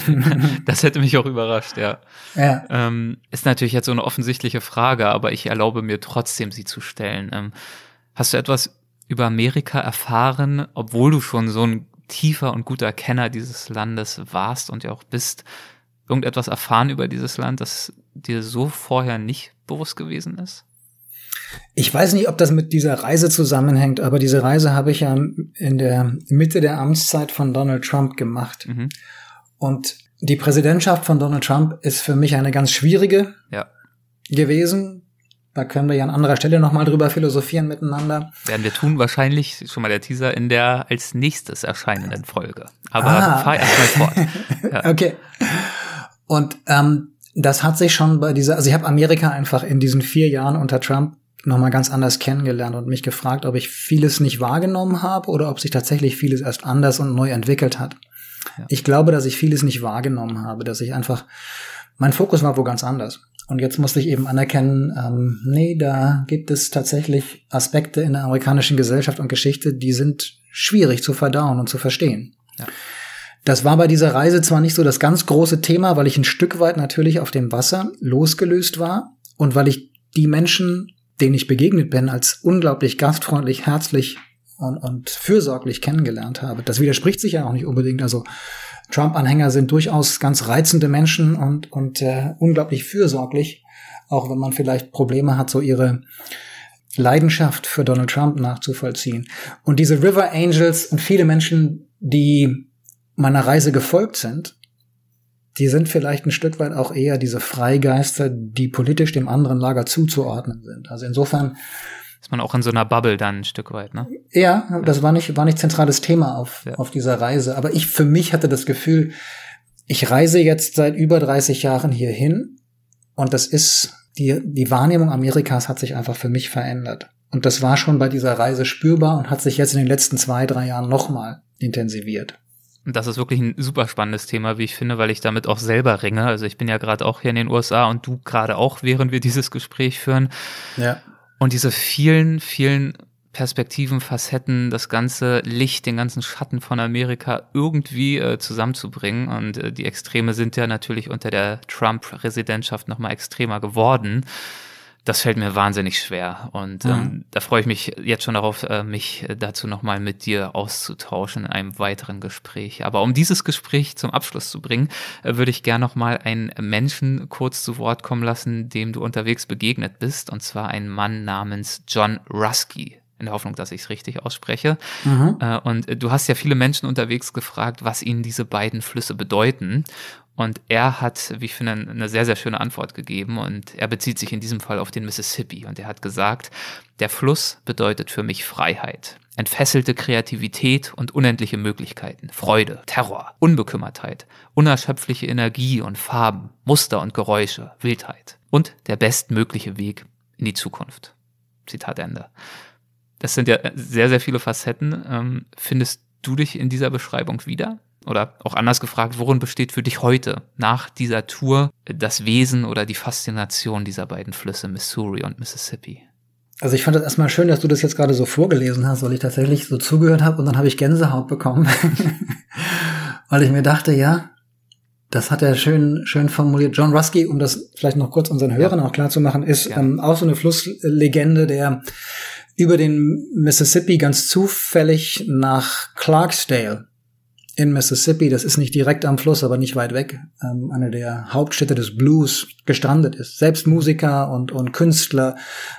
das hätte mich auch überrascht, ja. ja. Ähm, ist natürlich jetzt so eine offensichtliche Frage, aber ich erlaube mir trotzdem, sie zu stellen. Ähm, hast du etwas über Amerika erfahren, obwohl du schon so ein tiefer und guter Kenner dieses Landes warst und ja auch bist? Irgendetwas erfahren über dieses Land, das dir so vorher nicht bewusst gewesen ist? Ich weiß nicht, ob das mit dieser Reise zusammenhängt, aber diese Reise habe ich ja in der Mitte der Amtszeit von Donald Trump gemacht. Mhm. Und die Präsidentschaft von Donald Trump ist für mich eine ganz schwierige ja. gewesen. Da können wir ja an anderer Stelle nochmal drüber philosophieren miteinander. Werden wir tun, wahrscheinlich schon mal der Teaser in der als nächstes erscheinenden Folge. Aber ah. fahr erstmal fort. Ja. Okay. Und ähm, das hat sich schon bei dieser, also ich habe Amerika einfach in diesen vier Jahren unter Trump nochmal ganz anders kennengelernt und mich gefragt, ob ich vieles nicht wahrgenommen habe oder ob sich tatsächlich vieles erst anders und neu entwickelt hat. Ja. Ich glaube, dass ich vieles nicht wahrgenommen habe, dass ich einfach, mein Fokus war wo ganz anders. Und jetzt musste ich eben anerkennen, ähm, nee, da gibt es tatsächlich Aspekte in der amerikanischen Gesellschaft und Geschichte, die sind schwierig zu verdauen und zu verstehen. Ja. Das war bei dieser Reise zwar nicht so das ganz große Thema, weil ich ein Stück weit natürlich auf dem Wasser losgelöst war und weil ich die Menschen denen ich begegnet bin, als unglaublich gastfreundlich, herzlich und, und fürsorglich kennengelernt habe. Das widerspricht sich ja auch nicht unbedingt. Also Trump-Anhänger sind durchaus ganz reizende Menschen und, und äh, unglaublich fürsorglich, auch wenn man vielleicht Probleme hat, so ihre Leidenschaft für Donald Trump nachzuvollziehen. Und diese River Angels und viele Menschen, die meiner Reise gefolgt sind, die sind vielleicht ein Stück weit auch eher diese Freigeister, die politisch dem anderen Lager zuzuordnen sind. Also insofern ist man auch in so einer Bubble dann ein Stück weit, ne? Ja, das war nicht, war nicht zentrales Thema auf, ja. auf dieser Reise. Aber ich für mich hatte das Gefühl, ich reise jetzt seit über 30 Jahren hierhin und das ist, die, die Wahrnehmung Amerikas hat sich einfach für mich verändert. Und das war schon bei dieser Reise spürbar und hat sich jetzt in den letzten zwei, drei Jahren nochmal intensiviert. Und das ist wirklich ein super spannendes Thema, wie ich finde, weil ich damit auch selber ringe. Also ich bin ja gerade auch hier in den USA und du gerade auch, während wir dieses Gespräch führen. Ja. Und diese vielen, vielen Perspektiven, Facetten, das ganze Licht, den ganzen Schatten von Amerika irgendwie äh, zusammenzubringen. Und äh, die Extreme sind ja natürlich unter der Trump-Präsidentschaft nochmal extremer geworden das fällt mir wahnsinnig schwer. Und ähm, mhm. da freue ich mich jetzt schon darauf, äh, mich dazu nochmal mit dir auszutauschen in einem weiteren Gespräch. Aber um dieses Gespräch zum Abschluss zu bringen, äh, würde ich gerne nochmal einen Menschen kurz zu Wort kommen lassen, dem du unterwegs begegnet bist. Und zwar einen Mann namens John Rusky in der Hoffnung, dass ich es richtig ausspreche. Mhm. Äh, und du hast ja viele Menschen unterwegs gefragt, was ihnen diese beiden Flüsse bedeuten. Und er hat, wie ich finde, eine sehr, sehr schöne Antwort gegeben. Und er bezieht sich in diesem Fall auf den Mississippi. Und er hat gesagt, der Fluss bedeutet für mich Freiheit. Entfesselte Kreativität und unendliche Möglichkeiten, Freude, Terror, Unbekümmertheit, unerschöpfliche Energie und Farben, Muster und Geräusche, Wildheit und der bestmögliche Weg in die Zukunft. Zitat Ende. Das sind ja sehr, sehr viele Facetten. Ähm, findest du dich in dieser Beschreibung wieder? Oder auch anders gefragt, worin besteht für dich heute nach dieser Tour das Wesen oder die Faszination dieser beiden Flüsse Missouri und Mississippi? Also ich fand das erstmal schön, dass du das jetzt gerade so vorgelesen hast, weil ich tatsächlich so zugehört habe und dann habe ich Gänsehaut bekommen, weil ich mir dachte, ja, das hat er schön, schön formuliert. John Rusky, um das vielleicht noch kurz unseren Hörern ja. auch klar zu machen, ist ja. ähm, auch so eine Flusslegende, der über den Mississippi ganz zufällig nach Clarksdale in Mississippi, das ist nicht direkt am Fluss, aber nicht weit weg, ähm, eine der Hauptstädte des Blues gestrandet ist. Selbst Musiker und, und Künstler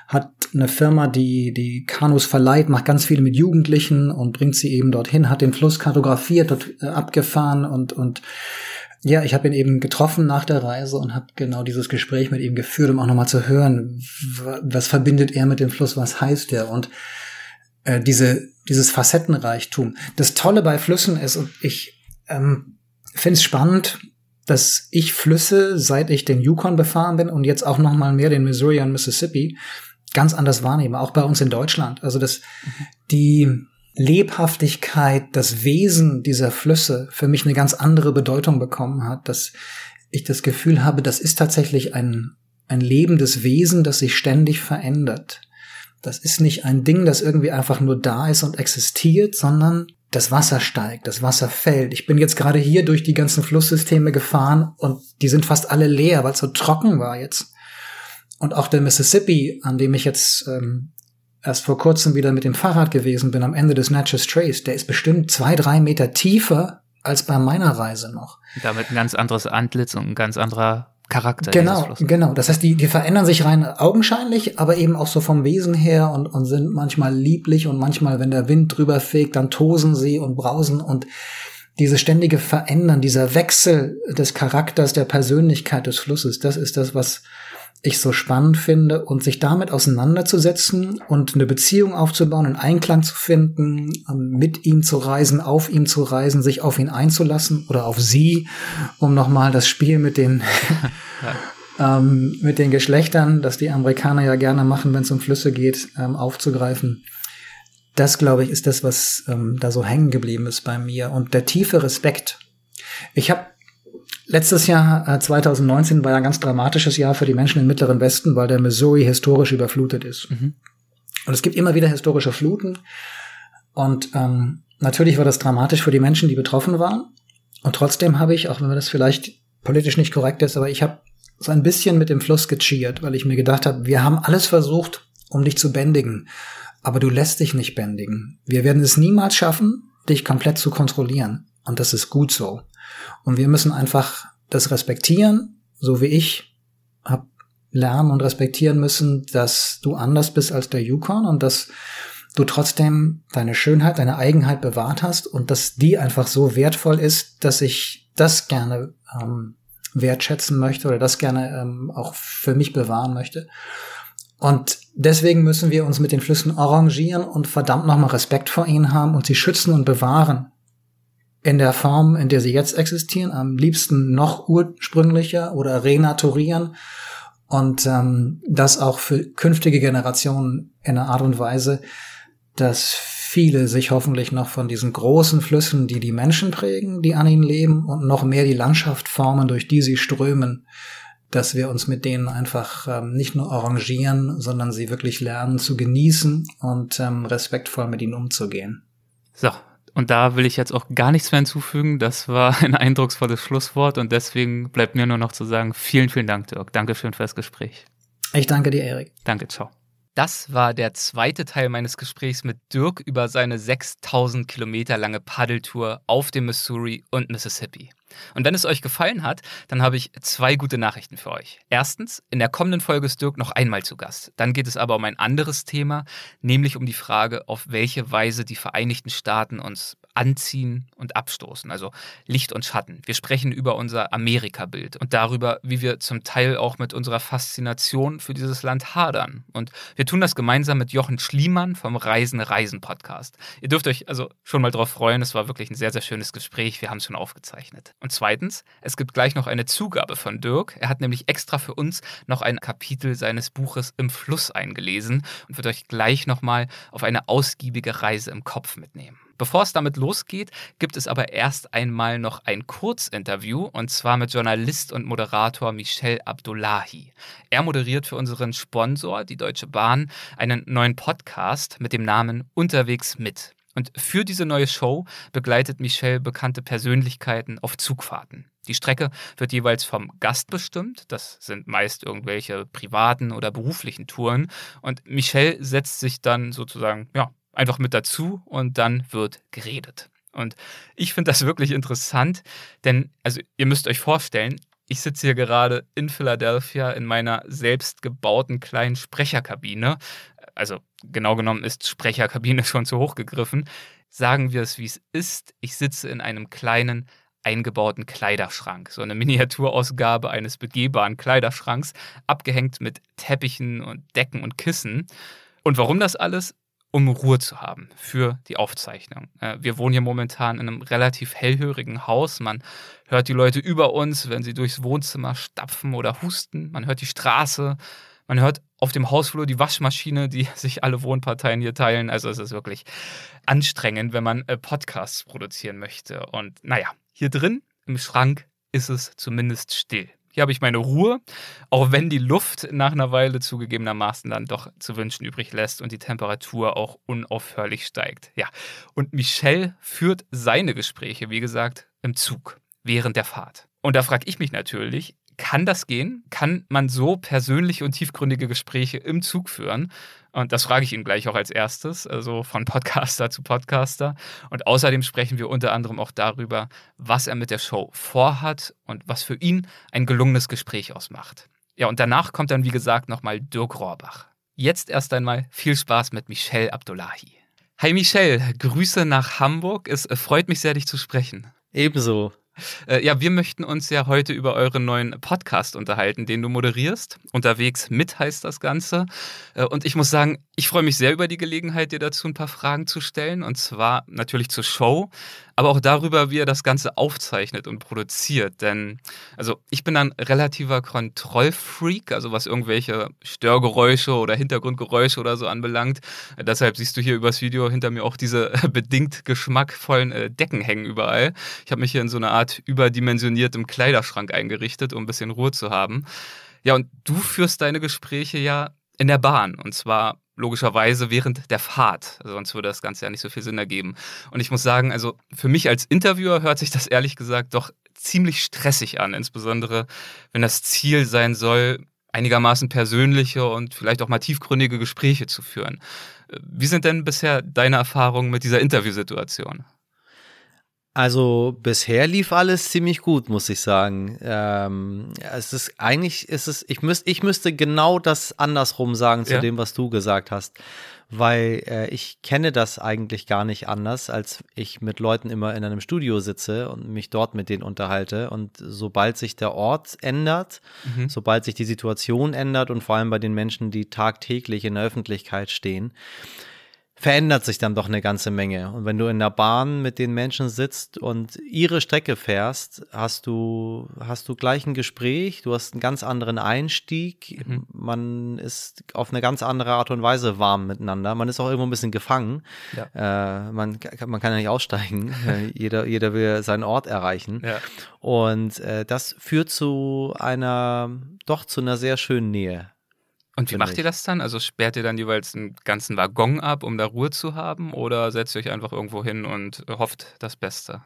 hat eine Firma, die die Kanus verleiht, macht ganz viel mit Jugendlichen und bringt sie eben dorthin, hat den Fluss kartografiert, dort äh, abgefahren und, und ja, ich habe ihn eben getroffen nach der Reise und habe genau dieses Gespräch mit ihm geführt, um auch nochmal zu hören, was verbindet er mit dem Fluss, was heißt er und äh, diese, dieses Facettenreichtum. Das Tolle bei Flüssen ist, und ich ähm, finde es spannend, dass ich Flüsse, seit ich den Yukon befahren bin und jetzt auch noch mal mehr den Missouri und Mississippi, ganz anders wahrnehme, auch bei uns in Deutschland. Also dass die Lebhaftigkeit, das Wesen dieser Flüsse für mich eine ganz andere Bedeutung bekommen hat, dass ich das Gefühl habe, das ist tatsächlich ein, ein lebendes Wesen, das sich ständig verändert. Das ist nicht ein Ding, das irgendwie einfach nur da ist und existiert, sondern das Wasser steigt, das Wasser fällt. Ich bin jetzt gerade hier durch die ganzen Flusssysteme gefahren und die sind fast alle leer, weil es so trocken war jetzt. Und auch der Mississippi, an dem ich jetzt ähm, erst vor kurzem wieder mit dem Fahrrad gewesen bin, am Ende des Natchez Trace, der ist bestimmt zwei, drei Meter tiefer als bei meiner Reise noch. Damit ein ganz anderes Antlitz und ein ganz anderer Charakter. Genau, genau. Das heißt, die, die verändern sich rein augenscheinlich, aber eben auch so vom Wesen her und, und sind manchmal lieblich und manchmal, wenn der Wind drüber fegt, dann tosen sie und brausen und diese ständige Verändern, dieser Wechsel des Charakters, der Persönlichkeit des Flusses, das ist das, was ich so spannend finde und sich damit auseinanderzusetzen und eine Beziehung aufzubauen, einen Einklang zu finden, ähm, mit ihm zu reisen, auf ihm zu reisen, sich auf ihn einzulassen oder auf sie, um nochmal das Spiel mit den ähm, mit den Geschlechtern, das die Amerikaner ja gerne machen, wenn es um Flüsse geht, ähm, aufzugreifen. Das, glaube ich, ist das, was ähm, da so hängen geblieben ist bei mir und der tiefe Respekt. Ich habe Letztes Jahr, äh, 2019, war ja ein ganz dramatisches Jahr für die Menschen im Mittleren Westen, weil der Missouri historisch überflutet ist. Mhm. Und es gibt immer wieder historische Fluten. Und ähm, natürlich war das dramatisch für die Menschen, die betroffen waren. Und trotzdem habe ich, auch wenn das vielleicht politisch nicht korrekt ist, aber ich habe so ein bisschen mit dem Fluss gecheert, weil ich mir gedacht habe, wir haben alles versucht, um dich zu bändigen. Aber du lässt dich nicht bändigen. Wir werden es niemals schaffen, dich komplett zu kontrollieren. Und das ist gut so. Und wir müssen einfach das respektieren, so wie ich hab lernen und respektieren müssen, dass du anders bist als der Yukon und dass du trotzdem deine Schönheit, deine Eigenheit bewahrt hast und dass die einfach so wertvoll ist, dass ich das gerne ähm, wertschätzen möchte oder das gerne ähm, auch für mich bewahren möchte. Und deswegen müssen wir uns mit den Flüssen arrangieren und verdammt nochmal Respekt vor ihnen haben und sie schützen und bewahren. In der Form, in der sie jetzt existieren, am liebsten noch ursprünglicher oder renaturieren und ähm, das auch für künftige Generationen in einer Art und Weise, dass viele sich hoffentlich noch von diesen großen Flüssen, die die Menschen prägen, die an ihnen leben und noch mehr die Landschaft formen, durch die sie strömen, dass wir uns mit denen einfach ähm, nicht nur arrangieren, sondern sie wirklich lernen zu genießen und ähm, respektvoll mit ihnen umzugehen. So, und da will ich jetzt auch gar nichts mehr hinzufügen. Das war ein eindrucksvolles Schlusswort und deswegen bleibt mir nur noch zu sagen, vielen, vielen Dank, Dirk. Dankeschön für das Gespräch. Ich danke dir, Erik. Danke, ciao. Das war der zweite Teil meines Gesprächs mit Dirk über seine 6000 Kilometer lange Paddeltour auf dem Missouri und Mississippi. Und wenn es euch gefallen hat, dann habe ich zwei gute Nachrichten für euch. Erstens, in der kommenden Folge ist Dirk noch einmal zu Gast. Dann geht es aber um ein anderes Thema, nämlich um die Frage, auf welche Weise die Vereinigten Staaten uns anziehen und abstoßen, also Licht und Schatten. Wir sprechen über unser Amerika-Bild und darüber, wie wir zum Teil auch mit unserer Faszination für dieses Land hadern. Und wir tun das gemeinsam mit Jochen Schliemann vom Reisen Reisen Podcast. Ihr dürft euch also schon mal drauf freuen. Es war wirklich ein sehr, sehr schönes Gespräch. Wir haben es schon aufgezeichnet. Und zweitens, es gibt gleich noch eine Zugabe von Dirk. Er hat nämlich extra für uns noch ein Kapitel seines Buches Im Fluss eingelesen und wird euch gleich nochmal auf eine ausgiebige Reise im Kopf mitnehmen. Bevor es damit losgeht, gibt es aber erst einmal noch ein Kurzinterview und zwar mit Journalist und Moderator Michel Abdullahi. Er moderiert für unseren Sponsor, die Deutsche Bahn, einen neuen Podcast mit dem Namen Unterwegs mit. Und für diese neue Show begleitet Michelle bekannte Persönlichkeiten auf Zugfahrten. Die Strecke wird jeweils vom Gast bestimmt. Das sind meist irgendwelche privaten oder beruflichen Touren. Und Michelle setzt sich dann sozusagen, ja, einfach mit dazu und dann wird geredet. Und ich finde das wirklich interessant, denn, also ihr müsst euch vorstellen, ich sitze hier gerade in Philadelphia in meiner selbst gebauten kleinen Sprecherkabine also genau genommen ist Sprecherkabine schon zu hoch gegriffen. Sagen wir es, wie es ist. Ich sitze in einem kleinen eingebauten Kleiderschrank, so eine Miniaturausgabe eines begehbaren Kleiderschranks, abgehängt mit Teppichen und Decken und Kissen. Und warum das alles? Um Ruhe zu haben für die Aufzeichnung. Äh, wir wohnen hier momentan in einem relativ hellhörigen Haus. Man hört die Leute über uns, wenn sie durchs Wohnzimmer stapfen oder husten. Man hört die Straße. Man hört auf dem Hausflur die Waschmaschine, die sich alle Wohnparteien hier teilen. Also es ist wirklich anstrengend, wenn man äh, Podcasts produzieren möchte. Und naja, hier drin im Schrank ist es zumindest still. Hier habe ich meine Ruhe, auch wenn die Luft nach einer Weile zugegebenermaßen dann doch zu wünschen übrig lässt und die Temperatur auch unaufhörlich steigt. Ja, und Michelle führt seine Gespräche, wie gesagt, im Zug während der Fahrt. Und da frage ich mich natürlich, kann das gehen? Kann man so persönliche und tiefgründige Gespräche im Zug führen? Und das frage ich ihn gleich auch als erstes, also von Podcaster zu Podcaster. Und außerdem sprechen wir unter anderem auch darüber, was er mit der Show vorhat und was für ihn ein gelungenes Gespräch ausmacht. Ja, und danach kommt dann, wie gesagt, nochmal Dirk Rohrbach. Jetzt erst einmal viel Spaß mit Michelle Abdullahi. Hi Michelle, Grüße nach Hamburg. Es freut mich sehr, dich zu sprechen. Ebenso. Äh, ja, wir möchten uns ja heute über euren neuen Podcast unterhalten, den du moderierst. Unterwegs mit heißt das Ganze. Äh, und ich muss sagen, ich freue mich sehr über die Gelegenheit, dir dazu ein paar Fragen zu stellen. Und zwar natürlich zur Show, aber auch darüber, wie er das Ganze aufzeichnet und produziert. Denn, also ich bin ein relativer Kontrollfreak, also was irgendwelche Störgeräusche oder Hintergrundgeräusche oder so anbelangt. Äh, deshalb siehst du hier übers Video hinter mir auch diese bedingt geschmackvollen Decken hängen überall. Ich habe mich hier in so eine Art überdimensioniertem Kleiderschrank eingerichtet, um ein bisschen Ruhe zu haben. Ja, und du führst deine Gespräche ja in der Bahn und zwar logischerweise während der Fahrt. Also sonst würde das Ganze ja nicht so viel Sinn ergeben. Und ich muss sagen, also für mich als Interviewer hört sich das ehrlich gesagt doch ziemlich stressig an, insbesondere wenn das Ziel sein soll, einigermaßen persönliche und vielleicht auch mal tiefgründige Gespräche zu führen. Wie sind denn bisher deine Erfahrungen mit dieser Interviewsituation? Also bisher lief alles ziemlich gut, muss ich sagen. Ähm, es ist eigentlich, ist es, ich müsste, ich müsste genau das andersrum sagen zu ja. dem, was du gesagt hast weil äh, ich kenne das eigentlich gar nicht anders, als ich mit Leuten immer in einem Studio sitze und mich dort mit denen unterhalte. Und sobald sich der Ort ändert, mhm. sobald sich die Situation ändert und vor allem bei den Menschen, die tagtäglich in der Öffentlichkeit stehen, verändert sich dann doch eine ganze Menge. Und wenn du in der Bahn mit den Menschen sitzt und ihre Strecke fährst, hast du, hast du gleich ein Gespräch, du hast einen ganz anderen Einstieg, mhm. man ist auf eine ganz andere Art und Weise warm miteinander. Man ist auch irgendwo ein bisschen gefangen. Ja. Äh, man, man kann ja nicht aussteigen. Äh, jeder, jeder will seinen Ort erreichen. Ja. Und äh, das führt zu einer, doch zu einer sehr schönen Nähe. Und wie macht ich. ihr das dann? Also sperrt ihr dann jeweils einen ganzen Waggon ab, um da Ruhe zu haben? Oder setzt ihr euch einfach irgendwo hin und hofft das Beste?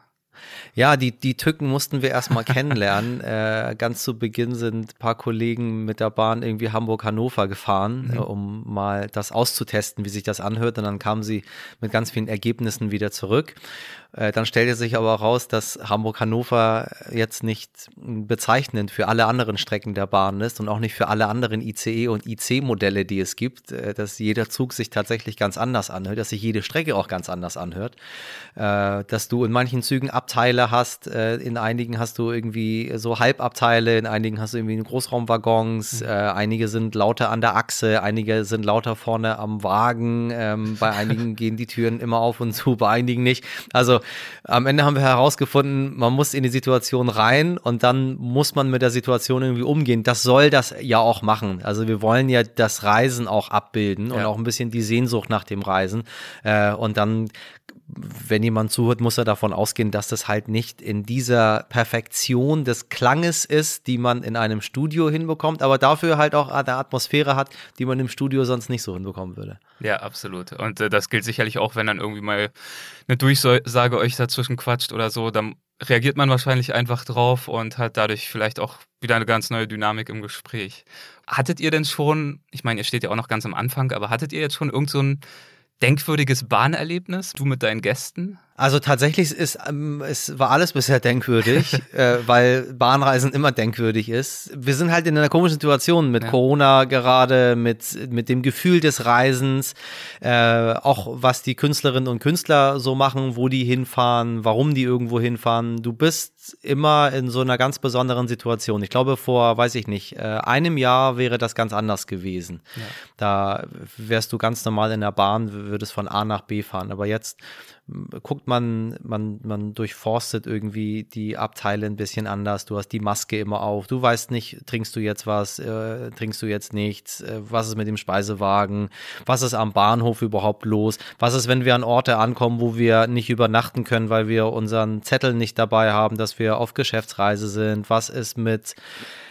Ja, die, die Tücken mussten wir erstmal kennenlernen. äh, ganz zu Beginn sind ein paar Kollegen mit der Bahn irgendwie Hamburg-Hannover gefahren, mhm. äh, um mal das auszutesten, wie sich das anhört. Und dann kamen sie mit ganz vielen Ergebnissen wieder zurück. Äh, dann stellte sich aber raus, dass Hamburg-Hannover jetzt nicht bezeichnend für alle anderen Strecken der Bahn ist und auch nicht für alle anderen ICE und IC-Modelle, die es gibt, äh, dass jeder Zug sich tatsächlich ganz anders anhört, dass sich jede Strecke auch ganz anders anhört, äh, dass du in manchen Zügen Abteile hast, in einigen hast du irgendwie so Halbabteile, in einigen hast du irgendwie Großraumwaggons, mhm. einige sind lauter an der Achse, einige sind lauter vorne am Wagen, ähm, bei einigen gehen die Türen immer auf und zu, bei einigen nicht. Also am Ende haben wir herausgefunden, man muss in die Situation rein und dann muss man mit der Situation irgendwie umgehen. Das soll das ja auch machen. Also wir wollen ja das Reisen auch abbilden und auch ein bisschen die Sehnsucht nach dem Reisen. Äh, und dann wenn jemand zuhört, muss er davon ausgehen, dass das halt nicht in dieser Perfektion des Klanges ist, die man in einem Studio hinbekommt, aber dafür halt auch eine Atmosphäre hat, die man im Studio sonst nicht so hinbekommen würde. Ja, absolut. Und äh, das gilt sicherlich auch, wenn dann irgendwie mal eine Durchsage euch dazwischen quatscht oder so, dann reagiert man wahrscheinlich einfach drauf und hat dadurch vielleicht auch wieder eine ganz neue Dynamik im Gespräch. Hattet ihr denn schon, ich meine, ihr steht ja auch noch ganz am Anfang, aber hattet ihr jetzt schon irgend so denkwürdiges Bahnerlebnis, du mit deinen Gästen? Also tatsächlich ist ähm, es war alles bisher denkwürdig, äh, weil Bahnreisen immer denkwürdig ist. Wir sind halt in einer komischen Situation mit ja. Corona gerade, mit mit dem Gefühl des Reisens, äh, auch was die Künstlerinnen und Künstler so machen, wo die hinfahren, warum die irgendwo hinfahren. Du bist immer in so einer ganz besonderen Situation. Ich glaube vor, weiß ich nicht, äh, einem Jahr wäre das ganz anders gewesen. Ja. Da wärst du ganz normal in der Bahn, würdest von A nach B fahren. Aber jetzt guckt man, man, man durchforstet irgendwie die Abteile ein bisschen anders. Du hast die Maske immer auf. Du weißt nicht, trinkst du jetzt was, äh, trinkst du jetzt nichts, äh, was ist mit dem Speisewagen, was ist am Bahnhof überhaupt los, was ist, wenn wir an Orte ankommen, wo wir nicht übernachten können, weil wir unseren Zettel nicht dabei haben, dass wir auf Geschäftsreise sind, was ist mit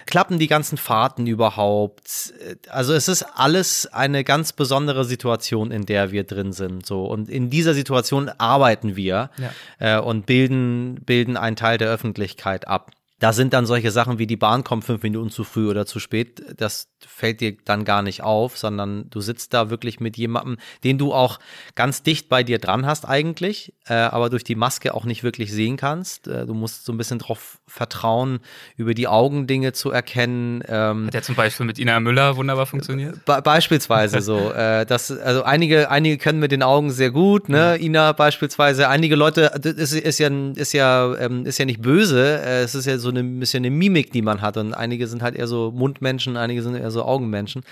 klappen die ganzen Fahrten überhaupt? Also es ist alles eine ganz besondere Situation, in der wir drin sind. So und in dieser Situation arbeiten wir ja. äh, und bilden bilden einen Teil der Öffentlichkeit ab. Da sind dann solche Sachen wie die Bahn kommt fünf Minuten zu früh oder zu spät. Das fällt dir dann gar nicht auf, sondern du sitzt da wirklich mit jemandem, den du auch ganz dicht bei dir dran hast eigentlich, äh, aber durch die Maske auch nicht wirklich sehen kannst. Äh, du musst so ein bisschen darauf vertrauen, über die Augen Dinge zu erkennen. Ähm, Hat ja zum Beispiel mit Ina Müller wunderbar funktioniert? Be beispielsweise so. Äh, das, also einige, einige können mit den Augen sehr gut, ne? Mhm. Ina beispielsweise. Einige Leute, das ist, ist ja, ist ja, ähm, ist ja nicht böse. Äh, es ist ja so eine, ist ja eine Mimik, die man hat. Und einige sind halt eher so Mundmenschen, einige sind eher so Augenmenschen.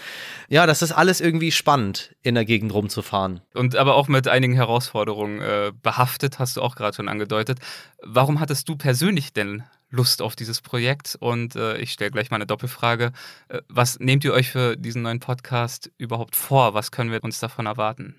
Ja, das ist alles irgendwie spannend, in der Gegend rumzufahren. Und aber auch mit einigen Herausforderungen äh, behaftet, hast du auch gerade schon angedeutet. Warum hattest du persönlich denn Lust auf dieses Projekt? Und äh, ich stelle gleich mal eine Doppelfrage. Äh, was nehmt ihr euch für diesen neuen Podcast überhaupt vor? Was können wir uns davon erwarten?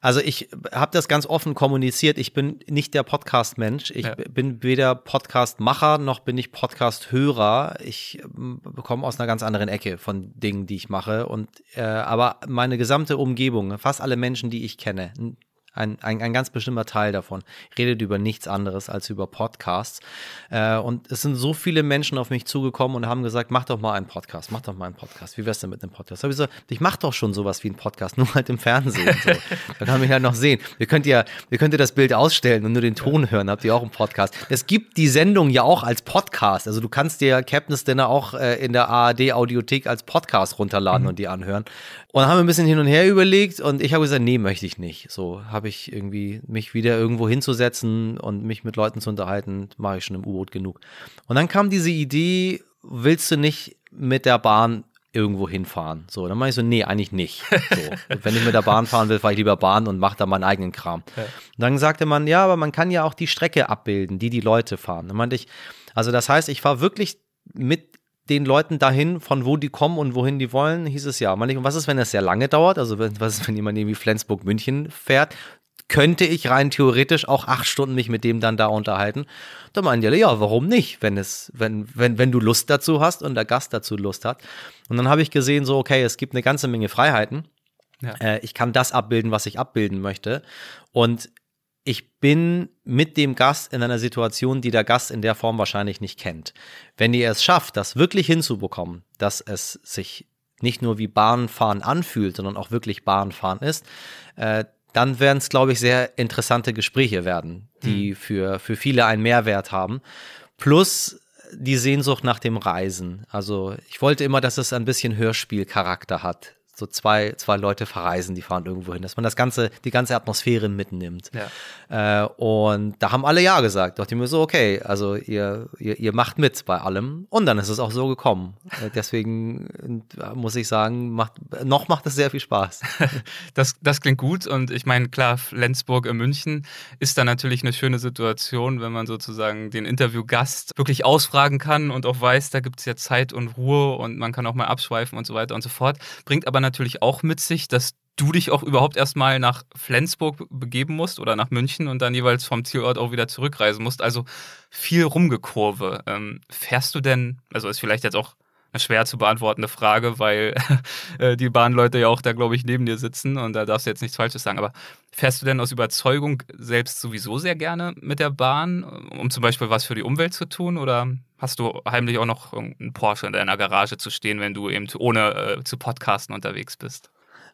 Also ich habe das ganz offen kommuniziert. Ich bin nicht der Podcast-Mensch. Ich ja. bin weder Podcast-Macher noch bin ich Podcast-Hörer. Ich ähm, komme aus einer ganz anderen Ecke von Dingen, die ich mache. Und äh, aber meine gesamte Umgebung, fast alle Menschen, die ich kenne, Ein, ein, ein ganz bestimmter Teil davon redet über nichts anderes als über Podcasts. Äh, und es sind so viele Menschen auf mich zugekommen und haben gesagt, mach doch mal einen Podcast, mach doch mal einen Podcast. Wie wär's denn mit einem Podcast? Da habe ich gesagt, ich mach doch schon sowas wie einen Podcast, nur halt im Fernsehen. So. da kann man mich halt noch sehen. Wir könnt ja, ihr könnt ihr das Bild ausstellen und nur den Ton hören, habt ihr auch einen Podcast. Es gibt die Sendung ja auch als Podcast. Also du kannst dir Captain's Dinner auch äh, in der ARD Audiothek als Podcast runterladen mhm. und die anhören. Und haben wir ein bisschen hin und her überlegt und ich habe gesagt, nee, möchte ich nicht. So habe ich irgendwie mich wieder irgendwo hinzusetzen und mich mit Leuten zu unterhalten, mache ich schon im U-Boot genug. Und dann kam diese Idee, willst du nicht mit der Bahn irgendwo hinfahren? So, dann meine ich so, nee, eigentlich nicht. So, wenn ich mit der Bahn fahren will, fahre ich lieber Bahn und mache da meinen eigenen Kram. Ja. dann sagte man, ja, aber man kann ja auch die Strecke abbilden, die die Leute fahren. Dann meinte ich, also das heißt, ich fahre wirklich mit den Leuten dahin, von wo die kommen und wohin die wollen, hieß es ja. Und was ist, wenn es sehr lange dauert? Also was ist, wenn jemand irgendwie Flensburg-München fährt? Könnte ich rein theoretisch auch acht Stunden mich mit dem dann da unterhalten? Da meinen die, ja, warum nicht, wenn es, wenn, wenn, wenn du Lust dazu hast und der Gast dazu Lust hat. Und dann habe ich gesehen, so, okay, es gibt eine ganze Menge Freiheiten. Ja. Äh, ich kann das abbilden, was ich abbilden möchte. Und ich bin mit dem Gast in einer Situation, die der Gast in der Form wahrscheinlich nicht kennt. Wenn ihr es schafft, das wirklich hinzubekommen, dass es sich nicht nur wie Bahnfahren anfühlt, sondern auch wirklich Bahnfahren ist, äh, dann werden es, glaube ich, sehr interessante Gespräche werden, die mhm. für, für viele einen Mehrwert haben. Plus die Sehnsucht nach dem Reisen. Also ich wollte immer, dass es ein bisschen Hörspielcharakter hat so zwei, zwei Leute verreisen, die fahren irgendwo hin, dass man das ganze, die ganze Atmosphäre mitnimmt. Ja. Äh, und da haben alle Ja gesagt. Dachte ich mir so, okay, also ihr, ihr, ihr macht mit bei allem. Und dann ist es auch so gekommen. Äh, deswegen äh, muss ich sagen, macht, noch macht es sehr viel Spaß. das, das klingt gut. Und ich meine, klar, Flensburg in München ist da natürlich eine schöne Situation, wenn man sozusagen den Interviewgast wirklich ausfragen kann und auch weiß, da gibt es ja Zeit und Ruhe und man kann auch mal abschweifen und so weiter und so fort. Bringt aber natürlich natürlich auch mit sich, dass du dich auch überhaupt erstmal nach Flensburg begeben musst oder nach München und dann jeweils vom Zielort auch wieder zurückreisen musst. Also viel Rumgekurve. Ähm, fährst du denn, also ist vielleicht jetzt auch schwer zu beantwortende Frage, weil äh, die Bahnleute ja auch da, glaube ich, neben dir sitzen und da darfst du jetzt nichts Falsches sagen. Aber fährst du denn aus Überzeugung selbst sowieso sehr gerne mit der Bahn, um zum Beispiel was für die Umwelt zu tun? Oder hast du heimlich auch noch einen Porsche in deiner Garage zu stehen, wenn du eben ohne äh, zu podcasten unterwegs bist?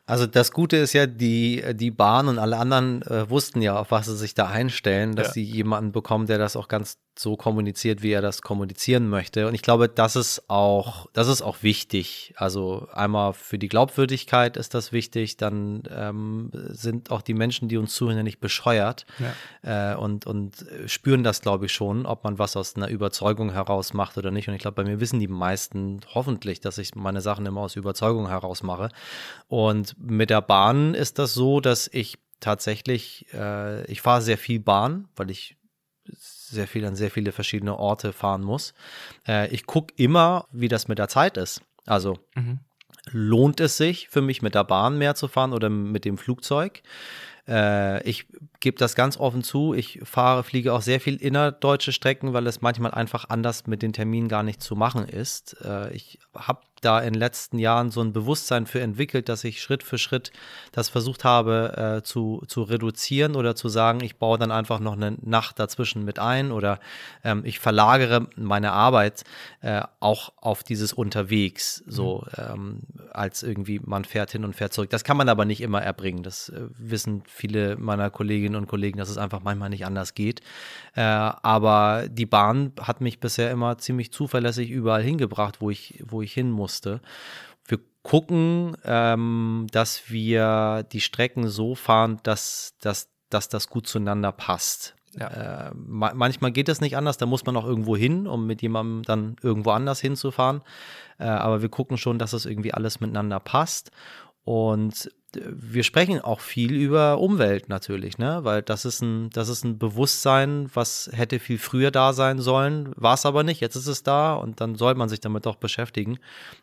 Also das Gute ist ja, die, die Bahn und alle anderen äh, wussten ja, auf was sie sich da einstellen, dass ja. sie jemanden bekommen, der das auch ganz so kommuniziert, wie er das kommunizieren möchte. Und ich glaube, das ist auch, das ist auch wichtig. Also einmal für die Glaubwürdigkeit ist das wichtig. Dann ähm, sind auch die Menschen, die uns zuhören, nicht bescheuert ja. Äh, und, und spüren das, glaube ich, schon, ob man was aus einer Überzeugung heraus macht oder nicht. Und ich glaube, bei mir wissen die meisten hoffentlich, dass ich meine Sachen immer aus Überzeugung heraus mache. Und mit der Bahn ist das so, dass ich tatsächlich, äh, ich fahre sehr viel Bahn, weil ich sehr viel an sehr viele verschiedene Orte fahren muss. Äh, ich gucke immer, wie das mit der Zeit ist. Also mhm. lohnt es sich für mich mit der Bahn mehr zu fahren oder mit dem Flugzeug? Äh, ich gebe das ganz offen zu. Ich fahre, fliege auch sehr viel innerdeutsche Strecken, weil es manchmal einfach anders mit den Terminen gar nicht zu machen ist. Äh, ich habe da in den letzten Jahren so ein Bewusstsein für entwickelt, dass ich Schritt für Schritt das versucht habe äh, zu, zu reduzieren oder zu sagen, ich baue dann einfach noch eine Nacht dazwischen mit ein oder ähm, ich verlagere meine Arbeit äh, auch auf dieses Unterwegs, so mhm. ähm, als irgendwie man fährt hin und fährt zurück. Das kann man aber nicht immer erbringen. Das äh, wissen viele meiner Kolleginnen und Kollegen, dass es einfach manchmal nicht anders geht. Äh, aber die Bahn hat mich bisher immer ziemlich zuverlässig überall hingebracht, wo ich, wo ich hin muss musste. Wir gucken, ähm, dass wir die Strecken so fahren, dass, dass, dass das gut zueinander passt. Ja. Äh, ma manchmal geht es nicht anders, da muss man auch irgendwo hin, um mit jemandem dann irgendwo anders hinzufahren. Äh, aber wir gucken schon, dass es das irgendwie alles miteinander passt. Und wir sprechen auch viel über Umwelt natürlich, ne? Weil das ist ein, das ist ein Bewusstsein, was hätte viel früher da sein sollen, war es aber nicht. Jetzt ist es da und dann soll man sich damit doch beschäftigen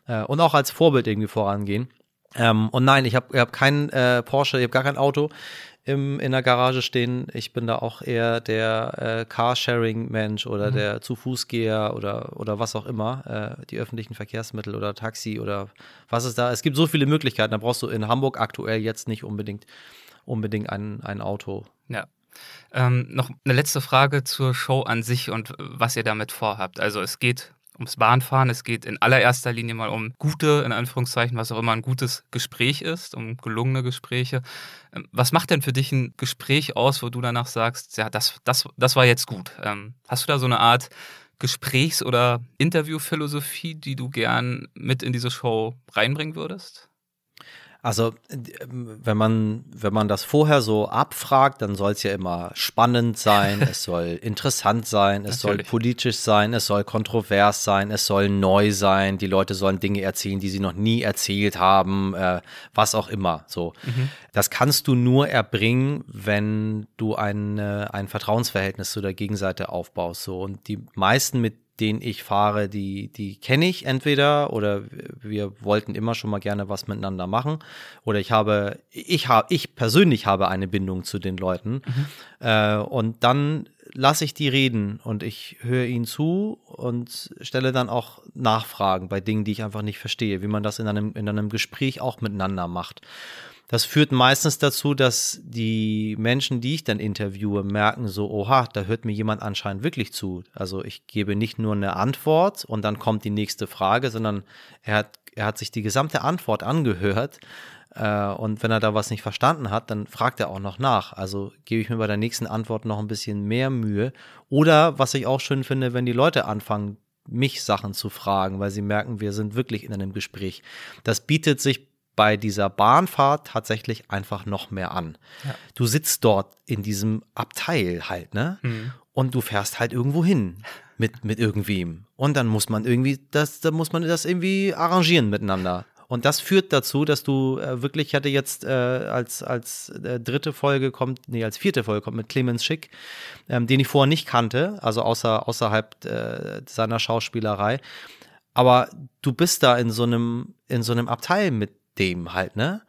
äh, und auch als Vorbild irgendwie vorangehen. Ähm, und nein, ich habe ich hab keinen äh, Porsche, ich habe gar kein Auto. Im, in der Garage stehen. Ich bin da auch eher der äh, Carsharing-Mensch oder mhm. der zu Fußgeher oder, oder was auch immer, äh, die öffentlichen Verkehrsmittel oder Taxi oder was ist da. Es gibt so viele Möglichkeiten. Da brauchst du in Hamburg aktuell jetzt nicht unbedingt, unbedingt ein, ein Auto. Ja. Ähm, noch eine letzte Frage zur Show an sich und was ihr damit vorhabt. Also es geht ums Bahnfahren. Es geht in allererster Linie mal um gute, in Anführungszeichen, was auch immer ein gutes Gespräch ist, um gelungene Gespräche. Ähm, was macht denn für dich ein Gespräch aus, wo du danach sagst, ja, das, das, das war jetzt gut? Ähm, hast du da so eine Art Gesprächs- oder Interviewphilosophie, die du gern mit in diese Show reinbringen würdest? Also, wenn man, wenn man das vorher so abfragt, dann soll es ja immer spannend sein, es soll interessant sein, es soll politisch sein, es soll kontrovers sein, es soll neu sein, die Leute sollen Dinge erzählen, die sie noch nie erzählt haben, äh, was auch immer. So. Mhm. Das kannst du nur erbringen, wenn du ein, ein Vertrauensverhältnis zu der Gegenseite aufbaust. So. Und die meisten, mit den ich fahre, die, die kenne ich entweder oder wir wollten immer schon mal gerne was miteinander machen oder ich habe, ich habe, ich persönlich habe eine Bindung zu den Leuten mhm. äh, und dann lasse ich die reden und ich höre ihnen zu und stelle dann auch Nachfragen bei Dingen, die ich einfach nicht verstehe, wie man das in einem, in einem Gespräch auch miteinander macht. Das führt meistens dazu, dass die Menschen, die ich dann interviewe, merken so, oha, da hört mir jemand anscheinend wirklich zu. Also ich gebe nicht nur eine Antwort und dann kommt die nächste Frage, sondern er hat, er hat sich die gesamte Antwort angehört. Äh, und wenn er da was nicht verstanden hat, dann fragt er auch noch nach. Also gebe ich mir bei der nächsten Antwort noch ein bisschen mehr Mühe. Oder was ich auch schön finde, wenn die Leute anfangen, mich Sachen zu fragen, weil sie merken, wir sind wirklich in einem Gespräch. Das bietet sich bei dieser Bahnfahrt tatsächlich einfach noch mehr an. Ja. Du sitzt dort in diesem Abteil halt, ne? Mhm. Und du fährst halt irgendwo hin mit, mit irgendwem. Und dann muss man irgendwie, das, dann muss man das irgendwie arrangieren miteinander. Und das führt dazu, dass du äh, wirklich, ich hatte jetzt äh, als, als äh, dritte Folge kommt, nee, als vierte Folge kommt mit Clemens Schick, ähm, den ich vorher nicht kannte, also außer, außerhalb äh, seiner Schauspielerei. Aber du bist da in so einem, in so einem Abteil mit dem halt, ne?